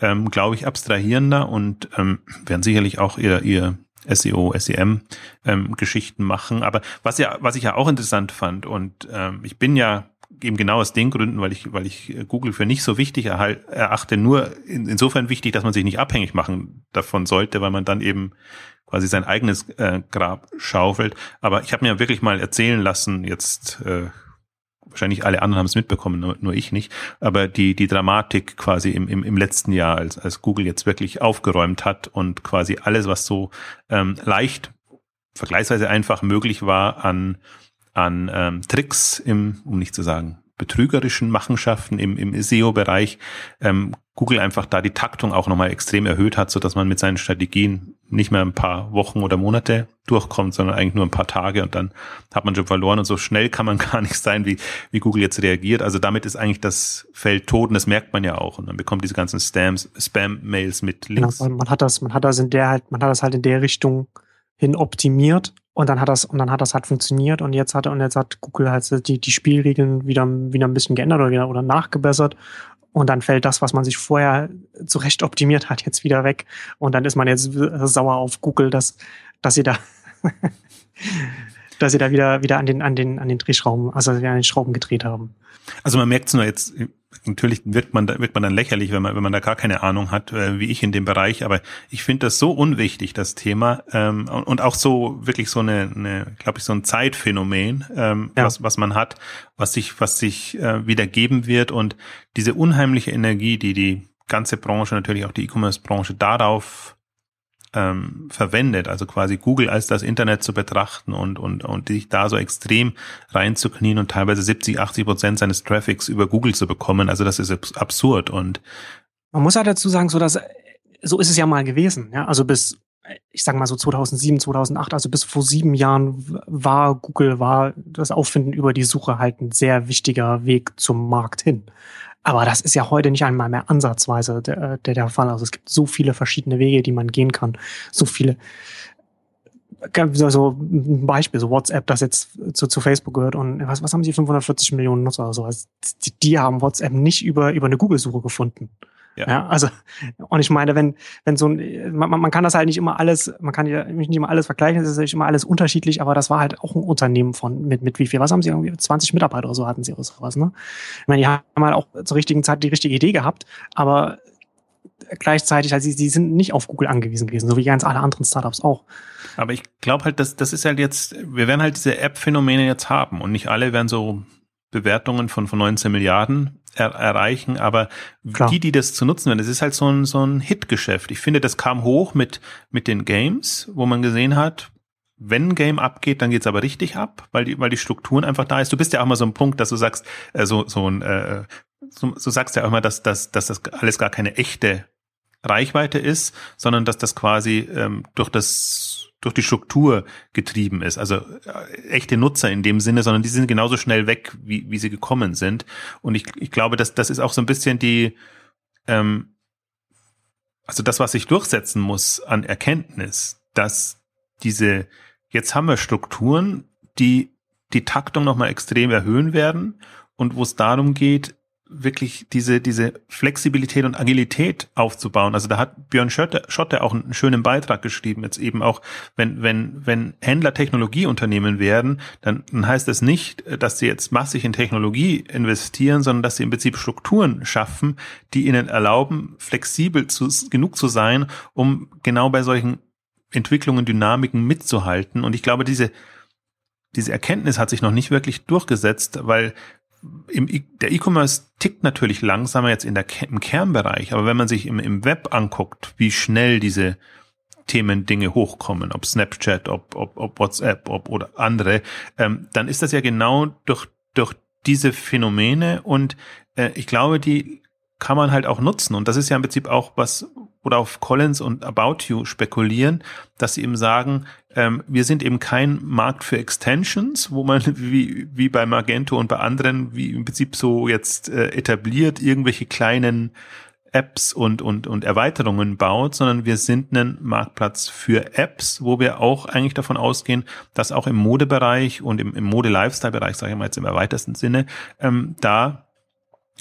ähm, glaube ich abstrahierender und ähm, werden sicherlich auch ihr ihr SEO, SEM ähm, Geschichten machen. Aber was ja, was ich ja auch interessant fand und ähm, ich bin ja eben genau aus den Gründen, weil ich, weil ich Google für nicht so wichtig erachte, nur in, insofern wichtig, dass man sich nicht abhängig machen davon sollte, weil man dann eben quasi sein eigenes äh, Grab schaufelt. Aber ich habe mir wirklich mal erzählen lassen, jetzt äh, wahrscheinlich alle anderen haben es mitbekommen, nur, nur, ich nicht, aber die, die Dramatik quasi im, im, im letzten Jahr, als, als Google jetzt wirklich aufgeräumt hat und quasi alles, was so ähm, leicht, vergleichsweise einfach möglich war an, an ähm, Tricks im, um nicht zu sagen, betrügerischen Machenschaften im, im SEO-Bereich ähm, Google einfach da die Taktung auch nochmal extrem erhöht hat, so dass man mit seinen Strategien nicht mehr ein paar Wochen oder Monate durchkommt, sondern eigentlich nur ein paar Tage und dann hat man schon verloren und so schnell kann man gar nicht sein, wie, wie Google jetzt reagiert. Also damit ist eigentlich das Feld tot und das merkt man ja auch und man bekommt diese ganzen Spams, Spam-Mails mit Links. Genau, man hat das, man hat das in der halt, man hat das halt in der Richtung hin optimiert und dann hat das, und dann hat das halt funktioniert und jetzt hat, und jetzt hat Google halt die, die Spielregeln wieder, wieder ein bisschen geändert oder, oder nachgebessert. Und dann fällt das, was man sich vorher zurecht optimiert hat, jetzt wieder weg. Und dann ist man jetzt sauer auf Google, dass, dass sie da, dass sie da wieder, wieder an den, an den, an den Drehschrauben, also an den Schrauben gedreht haben. Also man merkt es nur jetzt, natürlich wirkt man, wirkt man dann lächerlich, wenn man, wenn man da gar keine Ahnung hat, äh, wie ich in dem Bereich. Aber ich finde das so unwichtig, das Thema, ähm, und, und auch so wirklich so eine, eine glaube ich, so ein Zeitphänomen, ähm, ja. was, was man hat, was sich, was sich äh, wieder geben wird und diese unheimliche Energie, die die ganze Branche, natürlich auch die E-Commerce-Branche darauf ähm, verwendet, also quasi Google als das Internet zu betrachten und, und, und sich da so extrem reinzuknien und teilweise 70, 80 Prozent seines Traffics über Google zu bekommen. Also das ist absurd und man muss halt dazu sagen, so dass so ist es ja mal gewesen. Ja, also bis ich sag mal so 2007, 2008, also bis vor sieben Jahren war Google, war das Auffinden über die Suche halt ein sehr wichtiger Weg zum Markt hin. Aber das ist ja heute nicht einmal mehr ansatzweise der, der, der Fall. Also es gibt so viele verschiedene Wege, die man gehen kann. So viele, so ein Beispiel, so WhatsApp, das jetzt zu, zu Facebook gehört und was, was haben sie, 540 Millionen Nutzer oder so. Also die, die haben WhatsApp nicht über, über eine Google-Suche gefunden. Ja. ja. also und ich meine, wenn wenn so ein man, man kann das halt nicht immer alles, man kann ja nicht immer alles vergleichen, es ist nicht immer alles unterschiedlich, aber das war halt auch ein Unternehmen von mit mit wie viel, was haben sie irgendwie 20 Mitarbeiter oder so hatten sie oder sowas, ne? Ich meine, die haben halt auch zur richtigen Zeit die richtige Idee gehabt, aber gleichzeitig, also sie, sie sind nicht auf Google angewiesen gewesen, so wie ganz alle anderen Startups auch. Aber ich glaube halt, dass das ist halt jetzt, wir werden halt diese App-Phänomene jetzt haben und nicht alle werden so Bewertungen von, von 19 Milliarden er, erreichen, aber Klar. die, die das zu nutzen werden, das ist halt so ein, so ein Hit-Geschäft. Ich finde, das kam hoch mit, mit den Games, wo man gesehen hat, wenn ein Game abgeht, dann geht's aber richtig ab, weil die, weil die Strukturen einfach da ist. Du bist ja auch mal so ein Punkt, dass du sagst, äh, so, so ein, äh, so, so sagst ja auch immer, dass, dass, dass das alles gar keine echte Reichweite ist, sondern dass das quasi ähm, durch das durch die Struktur getrieben ist. Also äh, echte Nutzer in dem Sinne, sondern die sind genauso schnell weg, wie, wie sie gekommen sind. Und ich, ich glaube, dass das ist auch so ein bisschen die, ähm, also das, was sich durchsetzen muss an Erkenntnis, dass diese, jetzt haben wir Strukturen, die die Taktung nochmal extrem erhöhen werden und wo es darum geht, wirklich diese, diese Flexibilität und Agilität aufzubauen. Also da hat Björn Schotte, Schotte auch einen schönen Beitrag geschrieben, jetzt eben auch, wenn, wenn, wenn Händler Technologieunternehmen werden, dann, dann heißt das nicht, dass sie jetzt massig in Technologie investieren, sondern dass sie im Prinzip Strukturen schaffen, die ihnen erlauben, flexibel zu, genug zu sein, um genau bei solchen Entwicklungen, Dynamiken mitzuhalten. Und ich glaube, diese, diese Erkenntnis hat sich noch nicht wirklich durchgesetzt, weil im, der E-Commerce tickt natürlich langsamer jetzt in der, im Kernbereich, aber wenn man sich im, im Web anguckt, wie schnell diese Themen, Dinge hochkommen, ob Snapchat, ob, ob, ob WhatsApp, ob oder andere, ähm, dann ist das ja genau durch, durch diese Phänomene und äh, ich glaube, die kann man halt auch nutzen. Und das ist ja im Prinzip auch was, oder auf Collins und About You spekulieren, dass sie eben sagen, ähm, wir sind eben kein Markt für Extensions, wo man wie, wie bei Magento und bei anderen wie im Prinzip so jetzt äh, etabliert irgendwelche kleinen Apps und, und, und Erweiterungen baut, sondern wir sind ein Marktplatz für Apps, wo wir auch eigentlich davon ausgehen, dass auch im Modebereich und im, im Mode-Lifestyle-Bereich, sage ich mal jetzt im erweiterten Sinne, ähm, da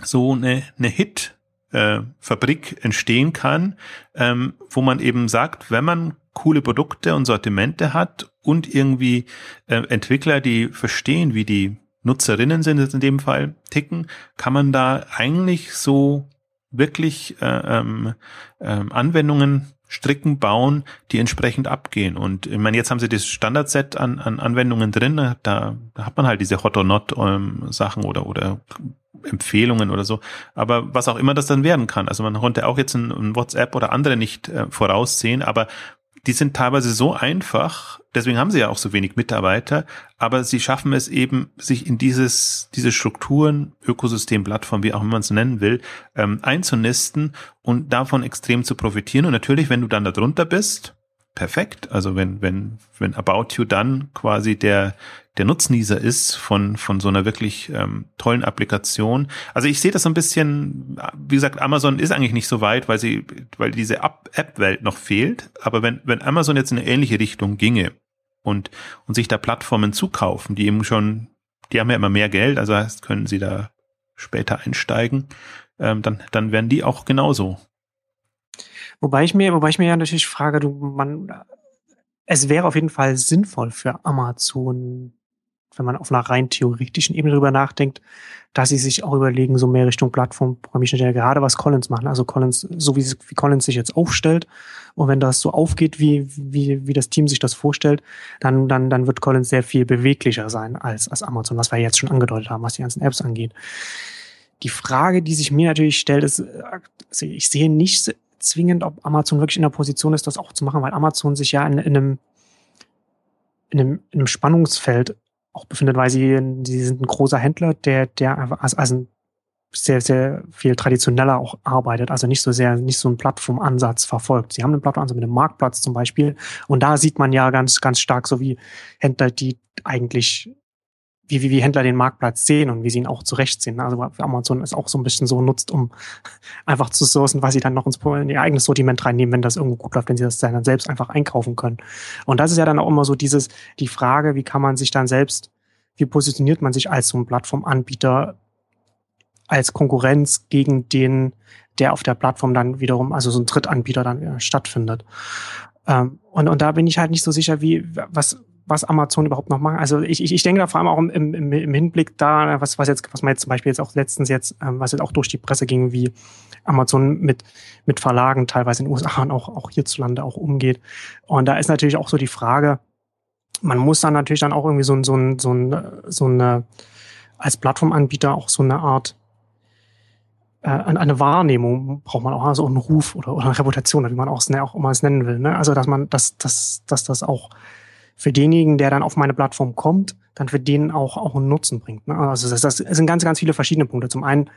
so eine, eine Hit äh, Fabrik entstehen kann, ähm, wo man eben sagt, wenn man coole Produkte und Sortimente hat und irgendwie äh, Entwickler, die verstehen, wie die Nutzerinnen sind, jetzt in dem Fall ticken, kann man da eigentlich so wirklich äh, ähm, ähm, Anwendungen stricken, bauen, die entsprechend abgehen. Und ich meine, jetzt haben sie das Standardset an, an Anwendungen drin, da, da hat man halt diese Hot or Not ähm, Sachen oder, oder Empfehlungen oder so. Aber was auch immer das dann werden kann. Also man konnte auch jetzt ein, ein WhatsApp oder andere nicht äh, voraussehen, aber die sind teilweise so einfach, deswegen haben sie ja auch so wenig Mitarbeiter, aber sie schaffen es eben, sich in dieses, diese Strukturen, Ökosystem, Plattform, wie auch immer man es nennen will, ähm, einzunisten und davon extrem zu profitieren. Und natürlich, wenn du dann darunter bist, perfekt. Also wenn, wenn, wenn About You dann quasi der, der Nutznießer ist von, von so einer wirklich ähm, tollen Applikation. Also ich sehe das so ein bisschen, wie gesagt, Amazon ist eigentlich nicht so weit, weil sie, weil diese App-Welt noch fehlt. Aber wenn, wenn Amazon jetzt in eine ähnliche Richtung ginge und, und sich da Plattformen zukaufen, die eben schon, die haben ja immer mehr Geld, also heißt, können sie da später einsteigen, ähm, dann, dann werden die auch genauso Wobei ich mir, wobei ich mir ja natürlich frage, du, man, es wäre auf jeden Fall sinnvoll für Amazon, wenn man auf einer rein theoretischen Ebene darüber nachdenkt, dass sie sich auch überlegen, so mehr Richtung Plattform-Programmierschnittstelle, gerade was Collins machen. Also Collins, so wie, wie Collins sich jetzt aufstellt, und wenn das so aufgeht, wie, wie, wie das Team sich das vorstellt, dann, dann, dann wird Collins sehr viel beweglicher sein als, als Amazon, was wir jetzt schon angedeutet haben, was die ganzen Apps angeht die Frage, die sich mir natürlich stellt, ist, also ich sehe nicht zwingend, ob Amazon wirklich in der Position ist, das auch zu machen, weil Amazon sich ja in, in einem, in einem, in einem Spannungsfeld auch befindet, weil sie, sie sind ein großer Händler, der, der als, als ein sehr, sehr viel traditioneller auch arbeitet, also nicht so sehr, nicht so einen Plattformansatz verfolgt. Sie haben einen Plattformansatz mit einem Marktplatz zum Beispiel und da sieht man ja ganz, ganz stark so wie Händler, die eigentlich wie, wie, wie Händler den Marktplatz sehen und wie sie ihn auch zurechtsehen. Also Amazon ist auch so ein bisschen so nutzt, um einfach zu sourcen, was sie dann noch ins, in ihr eigenes Sortiment reinnehmen, wenn das irgendwo gut läuft, wenn sie das dann selbst einfach einkaufen können. Und das ist ja dann auch immer so dieses, die Frage, wie kann man sich dann selbst, wie positioniert man sich als so ein Plattformanbieter als Konkurrenz gegen den, der auf der Plattform dann wiederum, also so ein Drittanbieter dann äh, stattfindet. Ähm, und, und da bin ich halt nicht so sicher, wie, was, was Amazon überhaupt noch macht. Also ich, ich, ich denke da vor allem auch im, im, im Hinblick da, was, was jetzt, was man jetzt zum Beispiel jetzt auch letztens jetzt, ähm, was jetzt auch durch die Presse ging, wie Amazon mit, mit Verlagen teilweise in den USA und auch, auch hierzulande auch umgeht. Und da ist natürlich auch so die Frage, man muss dann natürlich dann auch irgendwie so ein, so ein, so ein, so eine, als Plattformanbieter auch so eine Art äh, eine Wahrnehmung braucht man auch, also einen Ruf oder, oder eine Reputation, wie man auch, auch immer es nennen will. Ne? Also dass man, dass, dass, dass das auch für denjenigen, der dann auf meine Plattform kommt, dann für den auch, auch einen Nutzen bringt. Ne? Also das, das sind ganz, ganz viele verschiedene Punkte. Zum einen,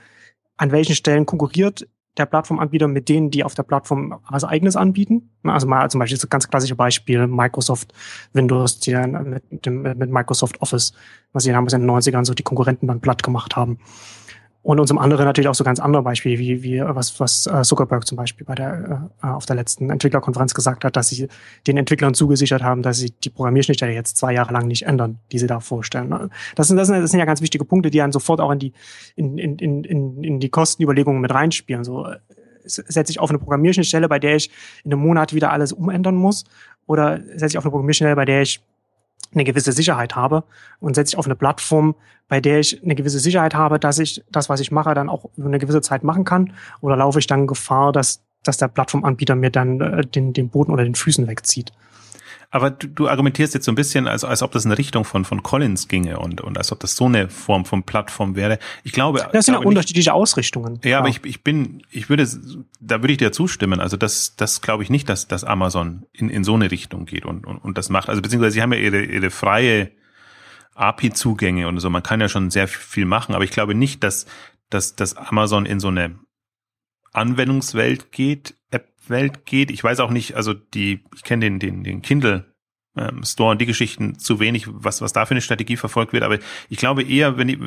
an welchen Stellen konkurriert der Plattformanbieter mit denen, die auf der Plattform was eigenes anbieten. Ne? Also mal zum Beispiel das ganz klassische Beispiel Microsoft Windows, die dann mit, dem, mit Microsoft Office, was sie damals in den 90ern so die Konkurrenten dann platt gemacht haben. Und unserem anderen natürlich auch so ganz andere Beispiele, wie, wie was, was äh, Zuckerberg zum Beispiel bei der, äh, auf der letzten Entwicklerkonferenz gesagt hat, dass sie den Entwicklern zugesichert haben, dass sie die Programmierschnittstelle jetzt zwei Jahre lang nicht ändern, die sie da vorstellen. Das sind, das sind, das sind ja ganz wichtige Punkte, die dann sofort auch in die, in, in, in, in die Kostenüberlegungen mit reinspielen. So, äh, setze ich auf eine Programmierschnittstelle, bei der ich in einem Monat wieder alles umändern muss? Oder setze ich auf eine Programmierschnittstelle, bei der ich eine gewisse Sicherheit habe und setze ich auf eine Plattform, bei der ich eine gewisse Sicherheit habe, dass ich das, was ich mache, dann auch über eine gewisse Zeit machen kann? Oder laufe ich dann Gefahr, dass, dass der Plattformanbieter mir dann äh, den, den Boden oder den Füßen wegzieht? Aber du, du argumentierst jetzt so ein bisschen, als, als ob das in Richtung von, von Collins ginge und, und als ob das so eine Form von Plattform wäre. Ich glaube. Das sind ja unterschiedliche nicht, Ausrichtungen. Ja, ja, aber ich, ich bin, ich würde, da würde ich dir zustimmen. Also das, das glaube ich nicht, dass, dass Amazon in, in so eine Richtung geht und, und, und das macht. Also beziehungsweise sie haben ja ihre, ihre freie API-Zugänge und so. Man kann ja schon sehr viel machen, aber ich glaube nicht, dass, dass, dass Amazon in so eine Anwendungswelt geht, Welt geht. Ich weiß auch nicht, also die, ich kenne den, den, den Kindle ähm, Store und die Geschichten zu wenig, was, was da für eine Strategie verfolgt wird. Aber ich glaube eher, wenn die,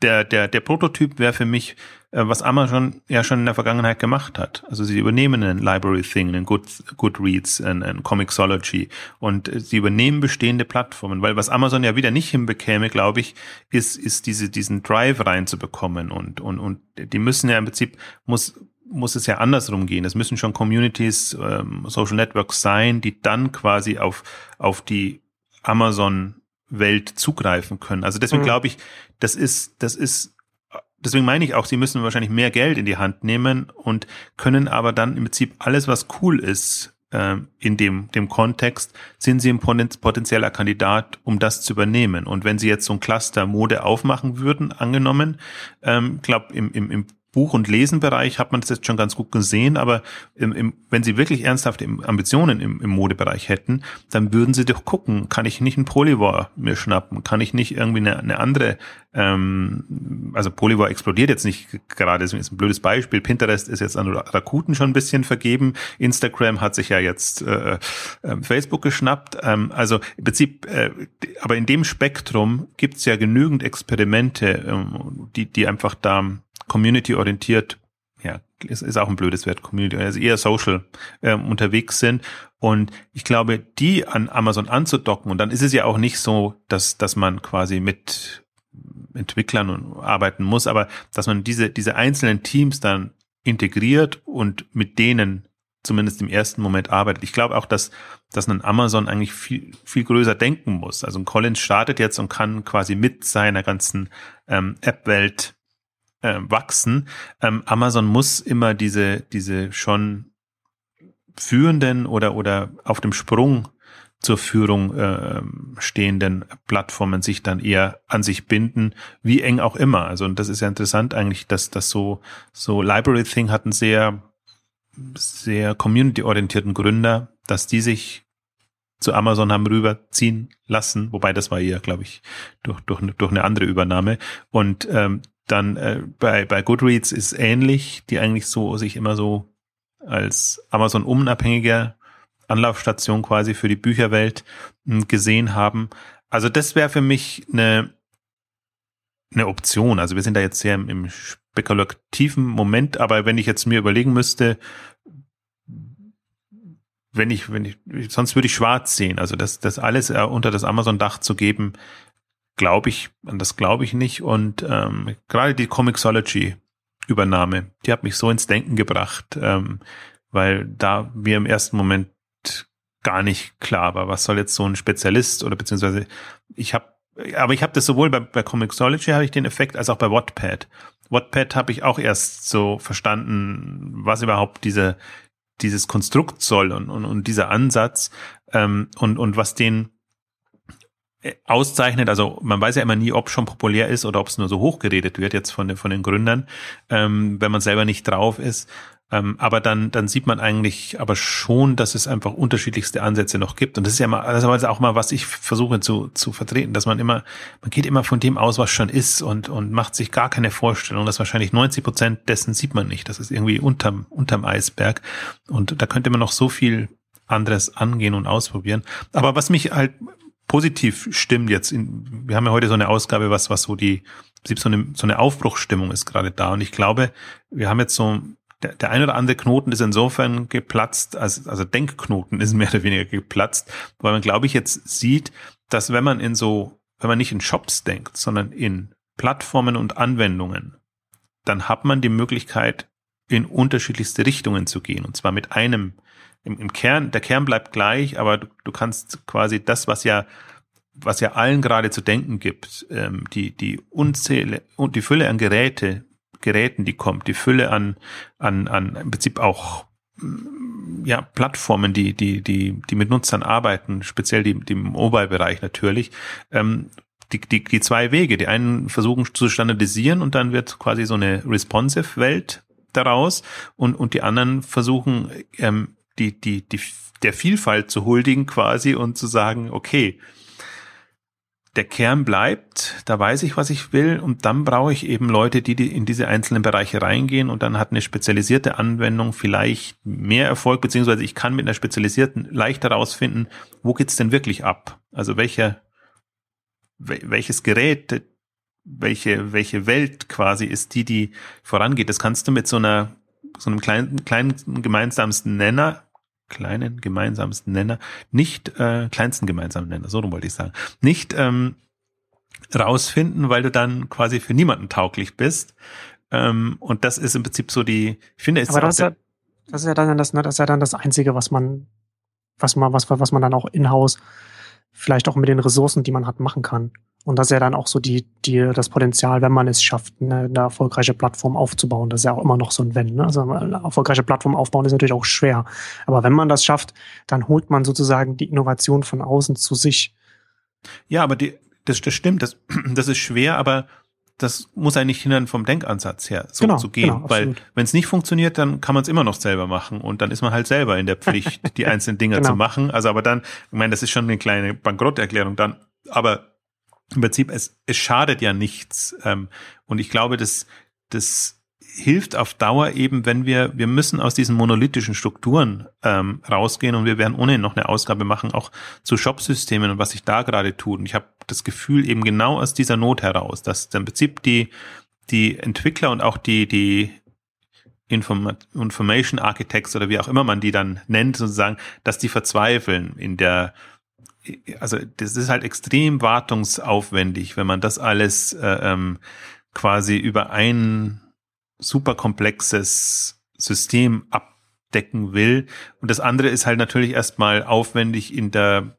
der, der, der Prototyp wäre für mich, äh, was Amazon ja schon in der Vergangenheit gemacht hat. Also sie übernehmen einen Library Thing, einen Good, Goodreads, einen, einen Comixology und sie übernehmen bestehende Plattformen, weil was Amazon ja wieder nicht hinbekäme, glaube ich, ist, ist diese, diesen Drive reinzubekommen und, und, und die müssen ja im Prinzip, muss, muss es ja andersrum gehen. Es müssen schon Communities, ähm, Social Networks sein, die dann quasi auf, auf die Amazon-Welt zugreifen können. Also deswegen mhm. glaube ich, das ist, das ist, deswegen meine ich auch, sie müssen wahrscheinlich mehr Geld in die Hand nehmen und können aber dann im Prinzip alles, was cool ist, äh, in dem, dem Kontext, sind sie ein potenzieller Kandidat, um das zu übernehmen. Und wenn sie jetzt so ein Cluster Mode aufmachen würden, angenommen, ähm, glaube im, im, im Buch- und Lesenbereich hat man das jetzt schon ganz gut gesehen, aber im, im, wenn Sie wirklich ernsthafte Ambitionen im, im Modebereich hätten, dann würden Sie doch gucken, kann ich nicht ein Polyvore mir schnappen? Kann ich nicht irgendwie eine, eine andere, ähm, also Polyvore explodiert jetzt nicht gerade, ist ein blödes Beispiel. Pinterest ist jetzt an Rakuten schon ein bisschen vergeben. Instagram hat sich ja jetzt äh, äh, Facebook geschnappt. Ähm, also im Prinzip, äh, aber in dem Spektrum gibt es ja genügend Experimente, ähm, die, die einfach da community-orientiert, ja, ist, ist auch ein blödes Wert, Community, also eher social ähm, unterwegs sind. Und ich glaube, die an Amazon anzudocken, und dann ist es ja auch nicht so, dass, dass man quasi mit Entwicklern arbeiten muss, aber dass man diese, diese einzelnen Teams dann integriert und mit denen zumindest im ersten Moment arbeitet. Ich glaube auch, dass, dass ein Amazon eigentlich viel, viel größer denken muss. Also ein Collins startet jetzt und kann quasi mit seiner ganzen ähm, App-Welt äh, wachsen. Ähm, Amazon muss immer diese, diese schon führenden oder, oder auf dem Sprung zur Führung äh, stehenden Plattformen sich dann eher an sich binden, wie eng auch immer. Also und das ist ja interessant eigentlich, dass das so so Library Thing hat einen sehr sehr community-orientierten Gründer, dass die sich zu Amazon haben rüberziehen lassen, wobei das war eher, glaube ich, durch, durch, durch eine andere Übernahme. Und ähm, dann äh, bei, bei Goodreads ist ähnlich, die eigentlich so sich immer so als Amazon unabhängiger Anlaufstation quasi für die Bücherwelt hm, gesehen haben. Also das wäre für mich eine, eine Option. Also wir sind da jetzt sehr im, im spekulativen Moment, aber wenn ich jetzt mir überlegen müsste, wenn ich, wenn ich, sonst würde ich schwarz sehen. Also das, das alles äh, unter das Amazon-Dach zu geben, glaube ich, an das glaube ich nicht. Und ähm, gerade die Comixology-Übernahme, die hat mich so ins Denken gebracht, ähm, weil da mir im ersten Moment gar nicht klar war, was soll jetzt so ein Spezialist oder beziehungsweise ich habe, aber ich habe das sowohl bei, bei Comixology habe ich den Effekt als auch bei Wattpad. Wattpad habe ich auch erst so verstanden, was überhaupt diese dieses Konstrukt soll und, und, und dieser Ansatz ähm, und, und was den auszeichnet, also man weiß ja immer nie, ob schon populär ist oder ob es nur so hochgeredet wird jetzt von den, von den Gründern, ähm, wenn man selber nicht drauf ist. Ähm, aber dann, dann sieht man eigentlich aber schon, dass es einfach unterschiedlichste Ansätze noch gibt. Und das ist ja mal, das ist auch mal, was ich versuche zu, zu vertreten, dass man immer, man geht immer von dem aus, was schon ist und, und macht sich gar keine Vorstellung, dass wahrscheinlich 90 Prozent dessen sieht man nicht. Das ist irgendwie unterm, unterm Eisberg. Und da könnte man noch so viel anderes angehen und ausprobieren. Aber was mich halt positiv stimmt jetzt, in, wir haben ja heute so eine Ausgabe, was, was so die, so eine, so eine Aufbruchsstimmung ist gerade da. Und ich glaube, wir haben jetzt so der, der ein oder andere Knoten ist insofern geplatzt, also, also Denkknoten ist mehr oder weniger geplatzt, weil man, glaube ich, jetzt sieht, dass wenn man in so, wenn man nicht in Shops denkt, sondern in Plattformen und Anwendungen, dann hat man die Möglichkeit, in unterschiedlichste Richtungen zu gehen. Und zwar mit einem, im, im Kern, der Kern bleibt gleich, aber du, du kannst quasi das, was ja was ja allen gerade zu denken gibt, ähm, die, die Unzähle und die Fülle an Geräte, Geräten, die kommt, die Fülle an, an, an im Prinzip auch mm, ja, Plattformen, die, die, die, die mit Nutzern arbeiten, speziell die, die im Mobile-Bereich natürlich, ähm, die, die, die zwei Wege. Die einen versuchen zu standardisieren und dann wird quasi so eine responsive Welt daraus und, und die anderen versuchen, ähm, die, die, die, der Vielfalt zu huldigen quasi und zu sagen, okay, der Kern bleibt, da weiß ich, was ich will und dann brauche ich eben Leute, die, die in diese einzelnen Bereiche reingehen und dann hat eine spezialisierte Anwendung vielleicht mehr Erfolg, beziehungsweise ich kann mit einer spezialisierten leicht herausfinden, wo geht's denn wirklich ab? Also welcher, welches Gerät, welche, welche Welt quasi ist die, die vorangeht. Das kannst du mit so einer, so einem kleinen, kleinen gemeinsamsten Nenner kleinen gemeinsamsten Nenner, nicht äh, kleinsten gemeinsamen Nenner, so wollte ich sagen, nicht ähm, rausfinden, weil du dann quasi für niemanden tauglich bist. Ähm, und das ist im Prinzip so die, ich finde, ist Aber das, ist ja, das ist ja dann das, ne, das ist ja dann das Einzige, was man, was man, was, was man dann auch in-house vielleicht auch mit den Ressourcen, die man hat, machen kann. Und das ist ja dann auch so die, die, das Potenzial, wenn man es schafft, eine, eine erfolgreiche Plattform aufzubauen. Das ist ja auch immer noch so ein Wenn. Ne? Also eine erfolgreiche Plattform aufbauen ist natürlich auch schwer. Aber wenn man das schafft, dann holt man sozusagen die Innovation von außen zu sich. Ja, aber die, das, das stimmt, das, das ist schwer, aber das muss eigentlich hindern vom Denkansatz her, so genau, zu gehen. Genau, Weil wenn es nicht funktioniert, dann kann man es immer noch selber machen und dann ist man halt selber in der Pflicht, die einzelnen Dinge genau. zu machen. Also aber dann, ich meine, das ist schon eine kleine Bankrotterklärung dann, aber im Prinzip, es, es schadet ja nichts. Ähm, und ich glaube, das, das hilft auf Dauer eben, wenn wir, wir müssen aus diesen monolithischen Strukturen ähm, rausgehen und wir werden ohnehin noch eine Ausgabe machen, auch zu Shop-Systemen und was sich da gerade tut. Und ich habe das Gefühl eben genau aus dieser Not heraus, dass im Prinzip die, die Entwickler und auch die, die Inform Information Architects oder wie auch immer man die dann nennt, sozusagen, dass die verzweifeln in der also das ist halt extrem wartungsaufwendig, wenn man das alles äh, ähm, quasi über ein super komplexes System abdecken will. Und das andere ist halt natürlich erstmal aufwendig in der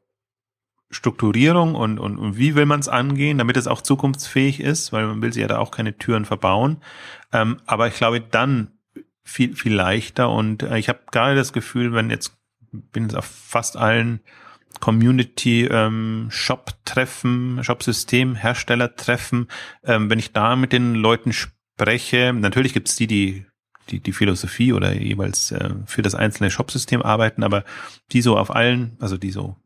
Strukturierung und, und, und wie will man es angehen, damit es auch zukunftsfähig ist, weil man will sie ja da auch keine Türen verbauen. Ähm, aber ich glaube, dann viel, viel leichter und äh, ich habe gerade das Gefühl, wenn jetzt bin jetzt auf fast allen Community ähm, Shop-Treffen, Shop-System, Hersteller-Treffen, ähm, wenn ich da mit den Leuten spreche, natürlich gibt's die, die die, die Philosophie oder jeweils äh, für das einzelne Shop-System arbeiten, aber die so auf allen, also die so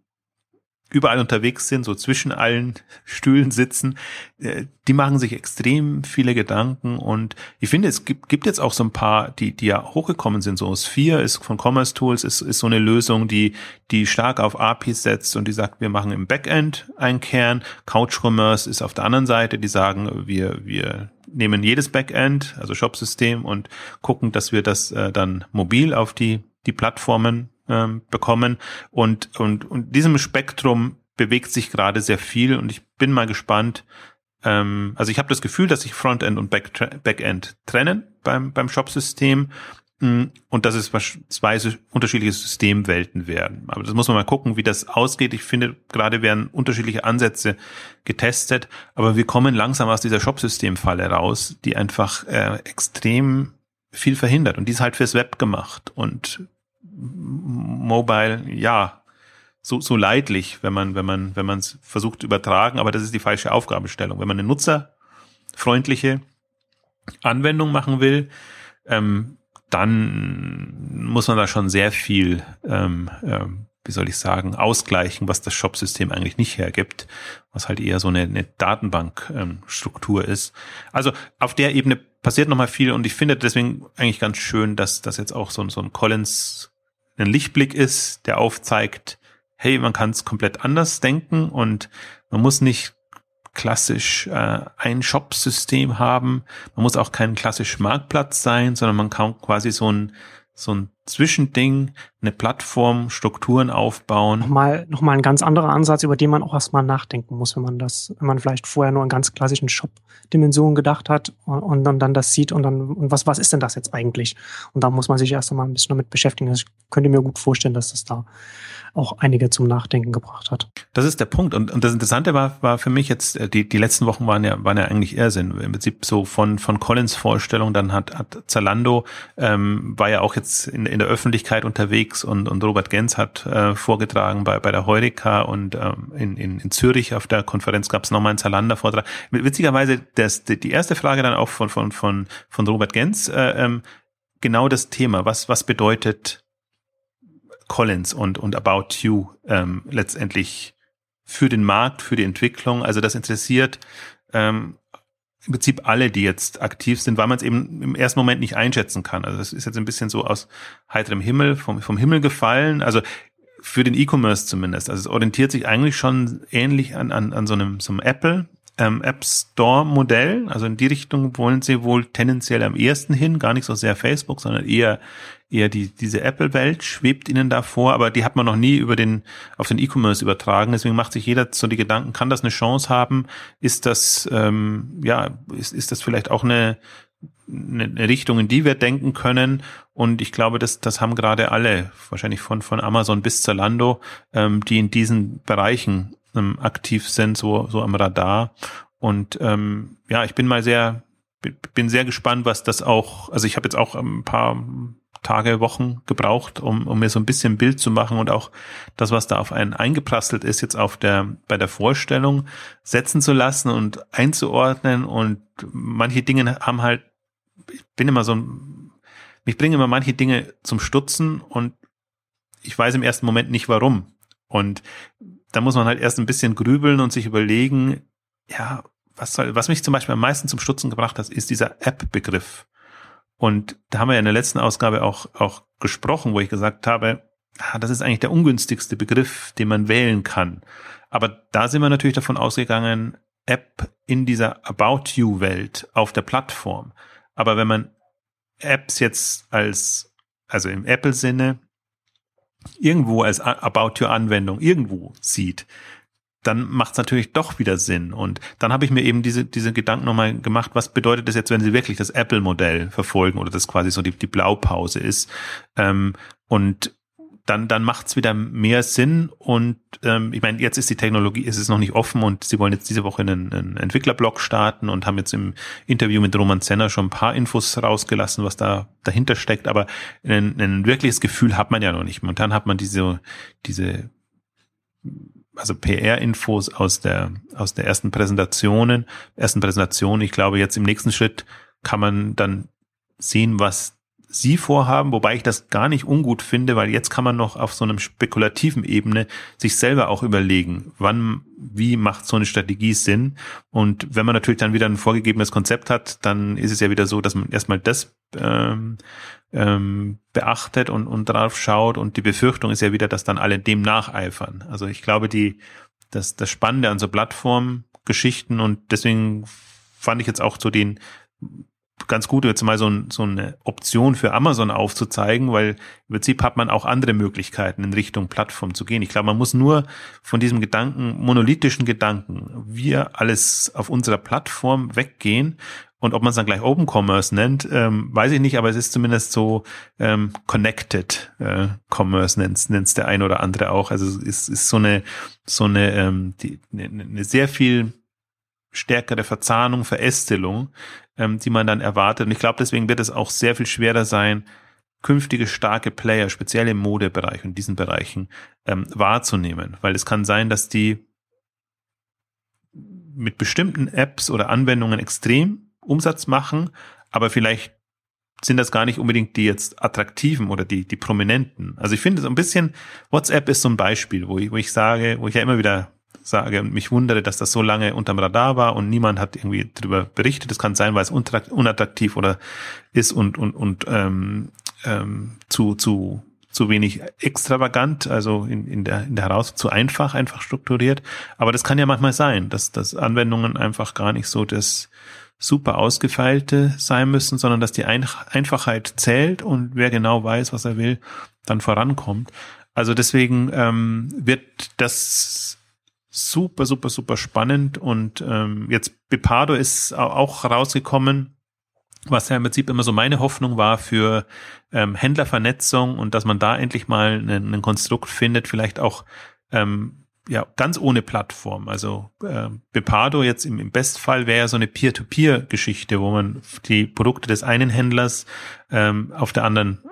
überall unterwegs sind, so zwischen allen Stühlen sitzen, äh, die machen sich extrem viele Gedanken und ich finde, es gibt, gibt jetzt auch so ein paar, die, die ja hochgekommen sind, so Sphere ist von Commerce Tools, ist, ist so eine Lösung, die, die stark auf APIs setzt und die sagt, wir machen im Backend einen Kern, Couch Commerce ist auf der anderen Seite, die sagen, wir, wir nehmen jedes Backend, also Shop-System und gucken, dass wir das äh, dann mobil auf die, die Plattformen ähm, bekommen. Und, und, und diesem Spektrum bewegt sich gerade sehr viel und ich bin mal gespannt. Ähm, also ich habe das Gefühl, dass sich Frontend und Back Backend trennen beim, beim Shop-System mm, und dass es beispielsweise unterschiedliche Systemwelten werden. Aber das muss man mal gucken, wie das ausgeht. Ich finde, gerade werden unterschiedliche Ansätze getestet, aber wir kommen langsam aus dieser Shop-System-Falle raus, die einfach äh, extrem viel verhindert. Und die ist halt fürs Web gemacht. Und Mobile, ja, so, so leidlich, wenn man, wenn man, wenn man es versucht übertragen, aber das ist die falsche Aufgabenstellung. Wenn man eine nutzerfreundliche Anwendung machen will, ähm, dann muss man da schon sehr viel, ähm, ähm, wie soll ich sagen, ausgleichen, was das Shop-System eigentlich nicht hergibt, was halt eher so eine, eine Datenbankstruktur ähm, ist. Also auf der Ebene passiert nochmal viel und ich finde deswegen eigentlich ganz schön, dass das jetzt auch so, so ein Collins ein Lichtblick ist, der aufzeigt, hey, man kann es komplett anders denken und man muss nicht klassisch äh, ein Shop-System haben. Man muss auch kein klassisch Marktplatz sein, sondern man kann quasi so ein so ein Zwischending, eine Plattform, Strukturen aufbauen. Nochmal, nochmal ein ganz anderer Ansatz, über den man auch erstmal nachdenken muss, wenn man das, wenn man vielleicht vorher nur in ganz klassischen Shop-Dimensionen gedacht hat und, und, dann, dann das sieht und dann, und was, was ist denn das jetzt eigentlich? Und da muss man sich erst einmal ein bisschen damit beschäftigen. Also ich könnte mir gut vorstellen, dass das da auch einige zum Nachdenken gebracht hat. Das ist der Punkt. Und, und das Interessante war, war für mich jetzt, äh, die, die letzten Wochen waren ja, waren ja eigentlich Irrsinn. Im Prinzip so von, von Collins Vorstellung, dann hat, hat Zalando, ähm, war ja auch jetzt in, in der Öffentlichkeit unterwegs und, und Robert Gens hat äh, vorgetragen bei, bei der Heureka und ähm, in, in, in Zürich auf der Konferenz gab es nochmal einen Zalando-Vortrag. Witzigerweise, das, die erste Frage dann auch von, von, von, von Robert Gens, äh, ähm, genau das Thema. Was, was bedeutet Collins und, und About You ähm, letztendlich für den Markt, für die Entwicklung. Also das interessiert ähm, im Prinzip alle, die jetzt aktiv sind, weil man es eben im ersten Moment nicht einschätzen kann. Also das ist jetzt ein bisschen so aus heiterem Himmel, vom, vom Himmel gefallen. Also für den E-Commerce zumindest. Also es orientiert sich eigentlich schon ähnlich an, an, an so einem, so einem Apple ähm, App Store Modell. Also in die Richtung wollen sie wohl tendenziell am ersten hin, gar nicht so sehr Facebook, sondern eher eher die diese Apple Welt schwebt ihnen da vor, aber die hat man noch nie über den auf den E-Commerce übertragen. Deswegen macht sich jeder so die Gedanken, kann das eine Chance haben? Ist das ähm, ja ist ist das vielleicht auch eine eine Richtung, in die wir denken können. Und ich glaube, das, das haben gerade alle, wahrscheinlich von, von Amazon bis Zalando, ähm, die in diesen Bereichen ähm, aktiv sind, so, so am Radar. Und ähm, ja, ich bin mal sehr, bin sehr gespannt, was das auch, also ich habe jetzt auch ein paar Tage, Wochen gebraucht, um, um mir so ein bisschen Bild zu machen und auch das, was da auf einen eingeprasselt ist, jetzt auf der, bei der Vorstellung setzen zu lassen und einzuordnen. Und manche Dinge haben halt, ich bin immer so ein, mich bringen immer manche Dinge zum Stutzen und ich weiß im ersten Moment nicht warum. Und da muss man halt erst ein bisschen grübeln und sich überlegen, ja, was soll, was mich zum Beispiel am meisten zum Stutzen gebracht hat, ist dieser App-Begriff. Und da haben wir ja in der letzten Ausgabe auch, auch gesprochen, wo ich gesagt habe, ah, das ist eigentlich der ungünstigste Begriff, den man wählen kann. Aber da sind wir natürlich davon ausgegangen, App in dieser About You Welt auf der Plattform. Aber wenn man Apps jetzt als, also im Apple-Sinne irgendwo als About Your Anwendung irgendwo sieht, dann macht es natürlich doch wieder Sinn. Und dann habe ich mir eben diese, diese Gedanken nochmal gemacht, was bedeutet das jetzt, wenn Sie wirklich das Apple-Modell verfolgen oder das quasi so die, die Blaupause ist. Ähm, und dann, dann macht es wieder mehr Sinn. Und ähm, ich meine, jetzt ist die Technologie, ist es noch nicht offen und sie wollen jetzt diese Woche einen, einen Entwicklerblog starten und haben jetzt im Interview mit Roman Zenner schon ein paar Infos rausgelassen, was da dahinter steckt. Aber ein, ein wirkliches Gefühl hat man ja noch nicht. Momentan hat man diese, diese also PR-Infos aus der, aus der ersten Präsentationen, ersten Präsentation. Ich glaube, jetzt im nächsten Schritt kann man dann sehen, was sie vorhaben, wobei ich das gar nicht ungut finde, weil jetzt kann man noch auf so einem spekulativen Ebene sich selber auch überlegen, wann, wie macht so eine Strategie Sinn. Und wenn man natürlich dann wieder ein vorgegebenes Konzept hat, dann ist es ja wieder so, dass man erstmal das ähm, ähm, beachtet und, und drauf schaut. Und die Befürchtung ist ja wieder, dass dann alle dem nacheifern. Also ich glaube, die, das, das Spannende an so Plattformgeschichten und deswegen fand ich jetzt auch so den ganz gut, jetzt mal so, so eine Option für Amazon aufzuzeigen, weil im Prinzip hat man auch andere Möglichkeiten in Richtung Plattform zu gehen. Ich glaube, man muss nur von diesem Gedanken, monolithischen Gedanken, wir alles auf unserer Plattform weggehen und ob man es dann gleich Open Commerce nennt, ähm, weiß ich nicht, aber es ist zumindest so ähm, Connected äh, Commerce nennt es der ein oder andere auch. Also es ist, ist so eine so eine ähm, die, eine, eine sehr viel stärkere Verzahnung, Verästelung, ähm, die man dann erwartet. Und ich glaube, deswegen wird es auch sehr viel schwerer sein, künftige starke Player, speziell im Modebereich und diesen Bereichen, ähm, wahrzunehmen. Weil es kann sein, dass die mit bestimmten Apps oder Anwendungen extrem Umsatz machen, aber vielleicht sind das gar nicht unbedingt die jetzt attraktiven oder die, die prominenten. Also ich finde so ein bisschen, WhatsApp ist so ein Beispiel, wo ich, wo ich sage, wo ich ja immer wieder sage und mich wundere, dass das so lange unterm Radar war und niemand hat irgendwie darüber berichtet. Das kann sein, weil es unattraktiv oder ist und und und ähm, ähm, zu zu zu wenig extravagant, also in, in der in der heraus zu einfach einfach strukturiert. Aber das kann ja manchmal sein, dass dass Anwendungen einfach gar nicht so das super ausgefeilte sein müssen, sondern dass die Einfachheit zählt und wer genau weiß, was er will, dann vorankommt. Also deswegen ähm, wird das super, super, super spannend. Und ähm, jetzt Bepado ist auch rausgekommen, was ja im Prinzip immer so meine Hoffnung war für ähm, Händlervernetzung und dass man da endlich mal einen Konstrukt findet, vielleicht auch ähm, ja ganz ohne Plattform. Also äh, Bepado jetzt im, im Bestfall wäre ja so eine Peer-to-Peer-Geschichte, wo man die Produkte des einen Händlers ähm, auf der anderen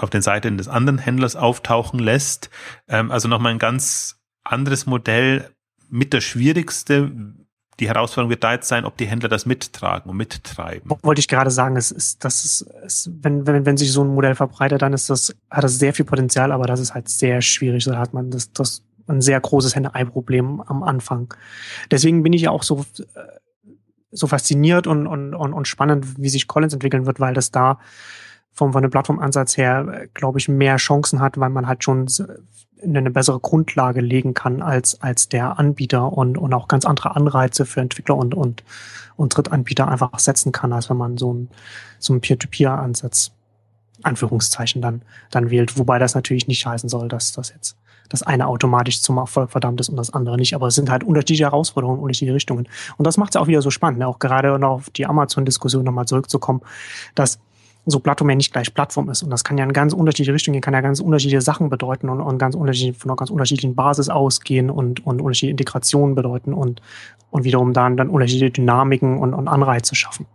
auf den Seiten des anderen Händlers auftauchen lässt. Ähm, also nochmal ein ganz anderes Modell, mit der schwierigste. Die Herausforderung wird da jetzt sein, ob die Händler das mittragen und mittreiben. Wollte ich gerade sagen, es ist, das ist, es, wenn, wenn, wenn sich so ein Modell verbreitet, dann ist das, hat das sehr viel Potenzial, aber das ist halt sehr schwierig. Da hat man das, das ein sehr großes Henne-Ei-Problem am Anfang. Deswegen bin ich ja auch so, so fasziniert und, und, und, spannend, wie sich Collins entwickeln wird, weil das da vom, von dem Plattformansatz her, glaube ich, mehr Chancen hat, weil man halt schon eine bessere Grundlage legen kann als, als der Anbieter und, und auch ganz andere Anreize für Entwickler und, und, und Drittanbieter einfach setzen kann, als wenn man so ein, so ein Peer-to-Peer-Ansatz, Anführungszeichen, dann, dann wählt. Wobei das natürlich nicht heißen soll, dass das jetzt das eine automatisch zum Erfolg verdammt ist und das andere nicht. Aber es sind halt unterschiedliche Herausforderungen, unterschiedliche Richtungen. Und das macht es auch wieder so spannend, ne? auch gerade noch auf die Amazon-Diskussion nochmal zurückzukommen, dass so Plattform ja nicht gleich Plattform ist. Und das kann ja in ganz unterschiedliche Richtungen gehen, kann ja ganz unterschiedliche Sachen bedeuten und, und ganz unterschiedlich, von einer ganz unterschiedlichen Basis ausgehen und, und unterschiedliche Integrationen bedeuten und, und wiederum dann, dann unterschiedliche Dynamiken und, und Anreize schaffen.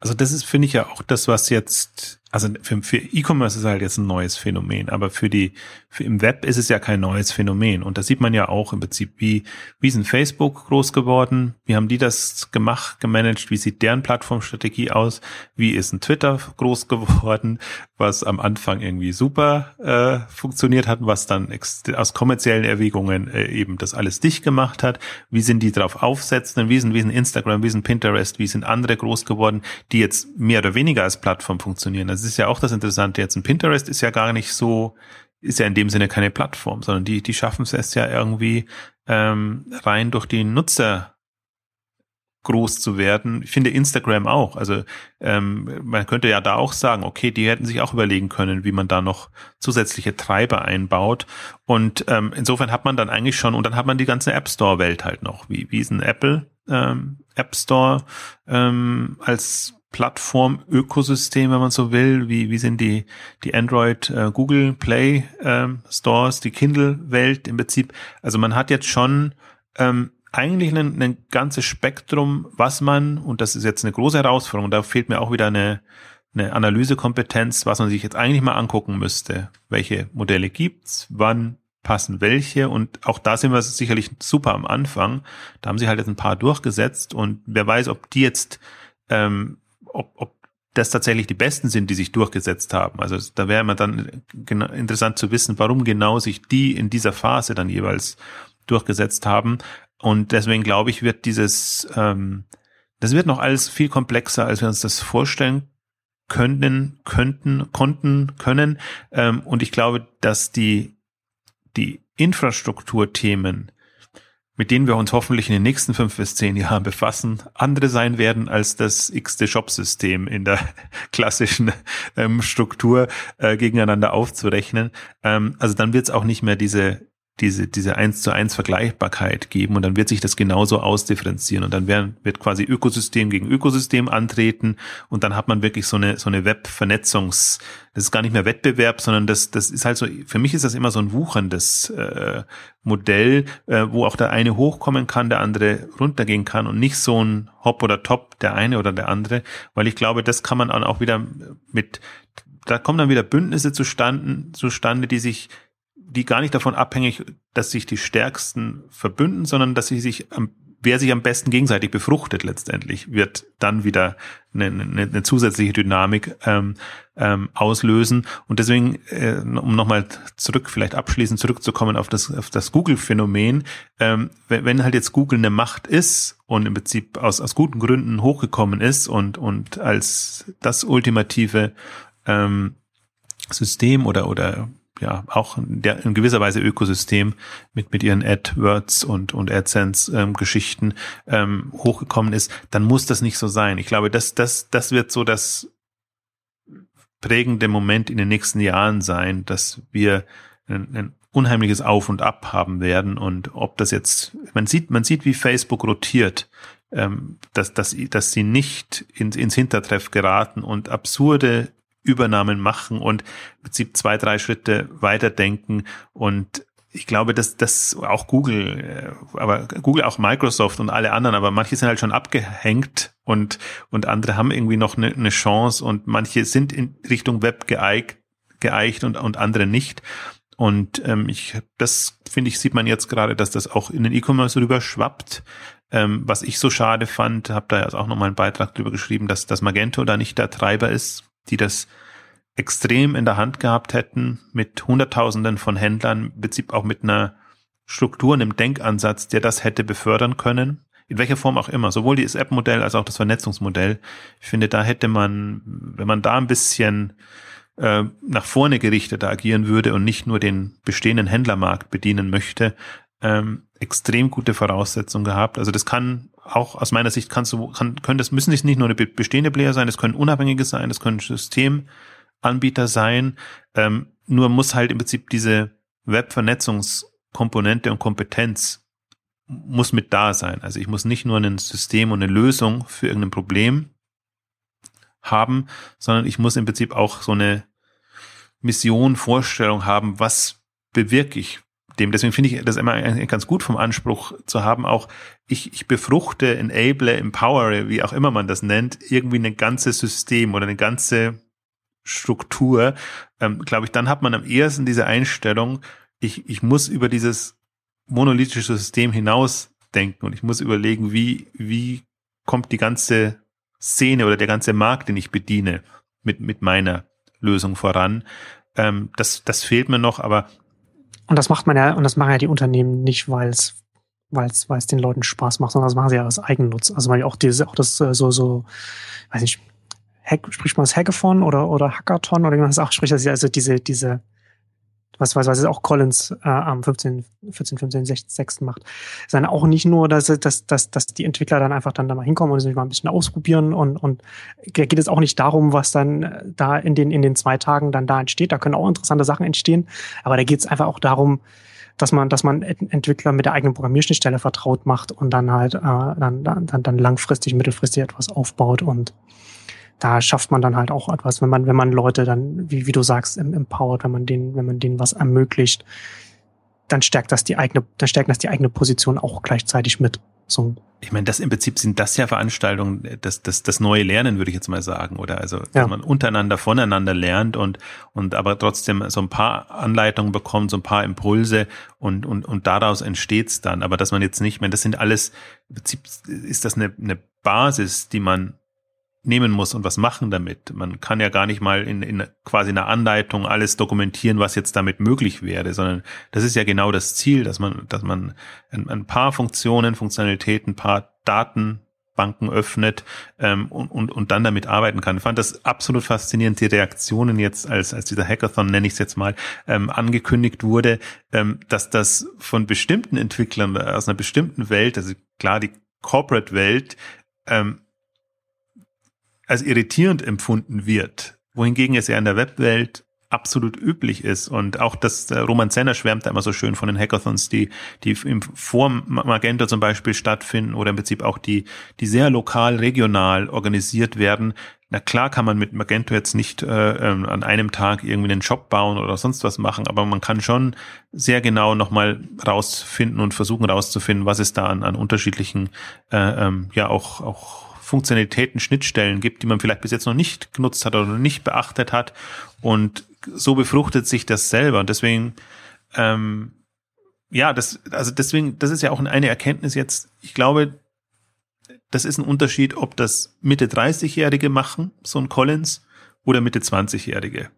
Also das ist, finde ich ja auch das, was jetzt also für, für E-Commerce ist halt jetzt ein neues Phänomen, aber für die, für im Web ist es ja kein neues Phänomen. Und da sieht man ja auch im Prinzip, wie, wie ein Facebook groß geworden? Wie haben die das gemacht, gemanagt? Wie sieht deren Plattformstrategie aus? Wie ist ein Twitter groß geworden, was am Anfang irgendwie super äh, funktioniert hat, was dann aus kommerziellen Erwägungen äh, eben das alles dicht gemacht hat? Wie sind die drauf aufsetzen? Wie sind, wie sind Instagram, wie sind Pinterest, wie sind andere groß geworden, die jetzt mehr oder weniger als Plattform funktionieren? Das ist ja auch das Interessante jetzt. Ein Pinterest ist ja gar nicht so, ist ja in dem Sinne keine Plattform, sondern die, die schaffen es erst ja irgendwie ähm, rein durch die Nutzer groß zu werden. Ich finde Instagram auch. Also ähm, man könnte ja da auch sagen, okay, die hätten sich auch überlegen können, wie man da noch zusätzliche Treiber einbaut. Und ähm, insofern hat man dann eigentlich schon, und dann hat man die ganze App Store-Welt halt noch. Wie, wie ist ein Apple ähm, App Store ähm, als Plattform-Ökosystem, wenn man so will. Wie, wie sind die, die Android, äh, Google Play ähm, Stores, die Kindle-Welt im Prinzip. Also man hat jetzt schon ähm, eigentlich ein, ein ganzes Spektrum, was man, und das ist jetzt eine große Herausforderung, da fehlt mir auch wieder eine, eine Analysekompetenz, was man sich jetzt eigentlich mal angucken müsste. Welche Modelle gibt's? Wann passen welche und auch da sind wir sicherlich super am Anfang. Da haben sie halt jetzt ein paar durchgesetzt und wer weiß, ob die jetzt, ähm, ob, ob das tatsächlich die besten sind, die sich durchgesetzt haben. Also da wäre immer dann interessant zu wissen, warum genau sich die in dieser Phase dann jeweils durchgesetzt haben. Und deswegen glaube ich, wird dieses, ähm, das wird noch alles viel komplexer, als wir uns das vorstellen können, könnten, konnten, können. Ähm, und ich glaube, dass die, die Infrastrukturthemen, mit denen wir uns hoffentlich in den nächsten fünf bis zehn Jahren befassen, andere sein werden als das X-Shop-System in der klassischen ähm, Struktur äh, gegeneinander aufzurechnen. Ähm, also dann wird es auch nicht mehr diese diese, diese eins zu eins Vergleichbarkeit geben und dann wird sich das genauso ausdifferenzieren und dann werden, wird quasi Ökosystem gegen Ökosystem antreten und dann hat man wirklich so eine, so eine Web-Vernetzungs, das ist gar nicht mehr Wettbewerb, sondern das, das ist halt so, für mich ist das immer so ein wucherndes äh, Modell, äh, wo auch der eine hochkommen kann, der andere runtergehen kann und nicht so ein Hop oder Top, der eine oder der andere, weil ich glaube, das kann man dann auch wieder mit, da kommen dann wieder Bündnisse zustande, zustande, die sich die gar nicht davon abhängig, dass sich die Stärksten verbünden, sondern dass sie sich am wer sich am besten gegenseitig befruchtet letztendlich, wird dann wieder eine, eine, eine zusätzliche Dynamik ähm, ähm, auslösen. Und deswegen, äh, um nochmal zurück, vielleicht abschließend zurückzukommen auf das, auf das Google-Phänomen, ähm, wenn, wenn halt jetzt Google eine Macht ist und im Prinzip aus, aus guten Gründen hochgekommen ist und, und als das ultimative ähm, System oder, oder ja auch in, der, in gewisser Weise Ökosystem mit mit ihren AdWords und und AdSense ähm, Geschichten ähm, hochgekommen ist, dann muss das nicht so sein. Ich glaube, das das das wird so das prägende Moment in den nächsten Jahren sein, dass wir ein, ein unheimliches Auf und Ab haben werden und ob das jetzt man sieht man sieht wie Facebook rotiert ähm, dass, dass, dass sie nicht ins, ins Hintertreff geraten und absurde Übernahmen machen und im Prinzip zwei, drei Schritte weiterdenken und ich glaube, dass das auch Google, äh, aber Google auch Microsoft und alle anderen, aber manche sind halt schon abgehängt und und andere haben irgendwie noch eine, eine Chance und manche sind in Richtung Web geeigt, geeicht und und andere nicht. Und ähm, ich, das finde ich, sieht man jetzt gerade, dass das auch in den E-Commerce rüber schwappt. Ähm, was ich so schade fand, habe da jetzt auch nochmal einen Beitrag drüber geschrieben, dass das Magento da nicht der Treiber ist, die das extrem in der Hand gehabt hätten, mit Hunderttausenden von Händlern, im Prinzip auch mit einer Struktur, einem Denkansatz, der das hätte befördern können. In welcher Form auch immer, sowohl das App-Modell als auch das Vernetzungsmodell. Ich finde, da hätte man, wenn man da ein bisschen äh, nach vorne gerichtet agieren würde und nicht nur den bestehenden Händlermarkt bedienen möchte, ähm, extrem gute Voraussetzungen gehabt. Also das kann auch aus meiner Sicht kannst du, kann, können das müssen nicht nur eine bestehende Player sein, das können unabhängige sein, das können Systemanbieter sein. Ähm, nur muss halt im Prinzip diese Webvernetzungskomponente und Kompetenz muss mit da sein. Also ich muss nicht nur ein System und eine Lösung für irgendein Problem haben, sondern ich muss im Prinzip auch so eine Mission, Vorstellung haben, was bewirke ich dem. Deswegen finde ich das immer ganz gut vom Anspruch zu haben, auch ich, ich befruchte, enable, empowere, wie auch immer man das nennt, irgendwie ein ganzes System oder eine ganze Struktur. Ähm, Glaube ich, dann hat man am ehesten diese Einstellung, ich, ich muss über dieses monolithische System hinaus denken und ich muss überlegen, wie, wie kommt die ganze Szene oder der ganze Markt, den ich bediene, mit, mit meiner Lösung voran. Ähm, das, das fehlt mir noch, aber und das macht man ja, und das machen ja die Unternehmen nicht, weil es weil es weil es den Leuten Spaß macht, sondern das machen sie ja aus Eigennutz. Also weil auch diese, auch das äh, so, so, weiß nicht, Hack, spricht man das Hackathon oder, oder Hackathon oder wie man das auch spricht, also diese, diese, was weiß was auch Collins äh, am 15, 14, 15, 16, 6. macht, ist dann auch nicht nur, dass, dass, dass, dass die Entwickler dann einfach dann da mal hinkommen und sich mal ein bisschen ausprobieren und, und da geht es auch nicht darum, was dann äh, da in den, in den zwei Tagen dann da entsteht. Da können auch interessante Sachen entstehen, aber da geht es einfach auch darum, dass man, dass man Entwickler mit der eigenen Programmierschnittstelle vertraut macht und dann halt äh, dann, dann, dann langfristig, mittelfristig etwas aufbaut und da schafft man dann halt auch etwas, wenn man, wenn man Leute dann, wie, wie du sagst, empowert, wenn man denen, wenn man denen was ermöglicht, dann stärkt das die eigene, dann stärkt das die eigene Position auch gleichzeitig mit. So ich meine, das im Prinzip sind das ja Veranstaltungen, das, das, das neue Lernen, würde ich jetzt mal sagen, oder also, dass man untereinander voneinander lernt und, und aber trotzdem so ein paar Anleitungen bekommt, so ein paar Impulse und, und, und daraus entsteht's dann. Aber dass man jetzt nicht mehr, das sind alles, im Prinzip ist das eine, eine Basis, die man nehmen muss und was machen damit. Man kann ja gar nicht mal in, in quasi einer Anleitung alles dokumentieren, was jetzt damit möglich wäre, sondern das ist ja genau das Ziel, dass man, dass man ein, ein paar Funktionen, Funktionalitäten, ein paar Datenbanken öffnet ähm, und, und, und dann damit arbeiten kann. Ich fand das absolut faszinierend, die Reaktionen jetzt, als, als dieser Hackathon, nenne ich es jetzt mal, ähm, angekündigt wurde, ähm, dass das von bestimmten Entwicklern aus einer bestimmten Welt, also klar die Corporate-Welt, ähm, als irritierend empfunden wird, wohingegen es ja in der Webwelt absolut üblich ist. Und auch das äh, Roman Zenner schwärmt da immer so schön von den Hackathons, die, die im vor Magento zum Beispiel stattfinden oder im Prinzip auch die, die sehr lokal, regional organisiert werden. Na klar kann man mit Magento jetzt nicht äh, ähm, an einem Tag irgendwie einen Shop bauen oder sonst was machen, aber man kann schon sehr genau nochmal rausfinden und versuchen rauszufinden, was es da an, an unterschiedlichen, äh, ähm, ja auch, auch Funktionalitäten, Schnittstellen gibt, die man vielleicht bis jetzt noch nicht genutzt hat oder nicht beachtet hat. Und so befruchtet sich das selber. Und deswegen, ähm, ja, das, also deswegen, das ist ja auch eine Erkenntnis jetzt. Ich glaube, das ist ein Unterschied, ob das Mitte 30-Jährige machen, so ein Collins, oder Mitte 20-Jährige,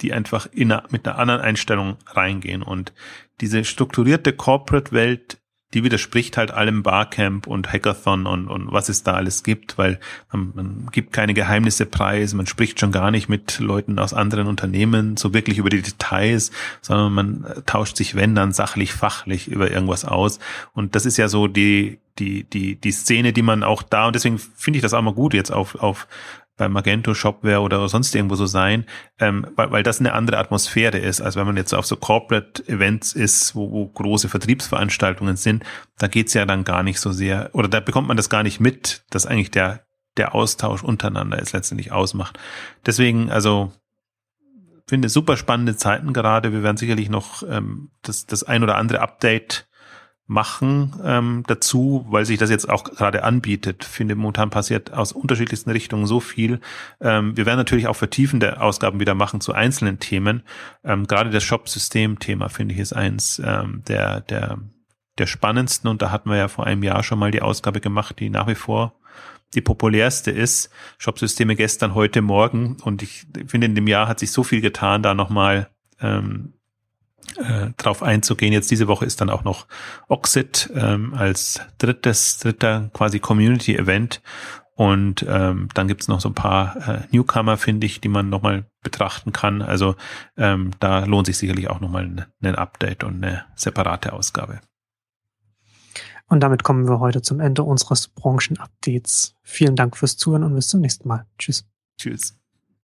die einfach in einer, mit einer anderen Einstellung reingehen. Und diese strukturierte Corporate-Welt die widerspricht halt allem Barcamp und Hackathon und, und was es da alles gibt, weil man, man gibt keine Geheimnisse preis, man spricht schon gar nicht mit Leuten aus anderen Unternehmen so wirklich über die Details, sondern man tauscht sich, wenn dann sachlich, fachlich über irgendwas aus. Und das ist ja so die, die, die, die Szene, die man auch da, und deswegen finde ich das auch mal gut, jetzt auf, auf, bei Magento Shopware oder sonst irgendwo so sein, ähm, weil, weil das eine andere Atmosphäre ist, als wenn man jetzt auf so Corporate Events ist, wo, wo große Vertriebsveranstaltungen sind, da geht's ja dann gar nicht so sehr, oder da bekommt man das gar nicht mit, dass eigentlich der, der Austausch untereinander es letztendlich ausmacht. Deswegen, also finde super spannende Zeiten gerade. Wir werden sicherlich noch ähm, das, das ein oder andere Update machen ähm, dazu, weil sich das jetzt auch gerade anbietet. Finde, momentan passiert aus unterschiedlichsten Richtungen so viel. Ähm, wir werden natürlich auch vertiefende Ausgaben wieder machen zu einzelnen Themen. Ähm, gerade das Shop-System-Thema finde ich ist eins ähm, der, der, der spannendsten und da hatten wir ja vor einem Jahr schon mal die Ausgabe gemacht, die nach wie vor die populärste ist. Shop-Systeme gestern, heute, morgen und ich finde, in dem Jahr hat sich so viel getan, da nochmal ähm, äh, drauf einzugehen. Jetzt diese Woche ist dann auch noch Oxid ähm, als drittes, dritter quasi Community-Event. Und ähm, dann gibt's noch so ein paar äh, Newcomer, finde ich, die man nochmal betrachten kann. Also ähm, da lohnt sich sicherlich auch nochmal ein, ein Update und eine separate Ausgabe. Und damit kommen wir heute zum Ende unseres Branchen-Updates. Vielen Dank fürs Zuhören und bis zum nächsten Mal. Tschüss. Tschüss.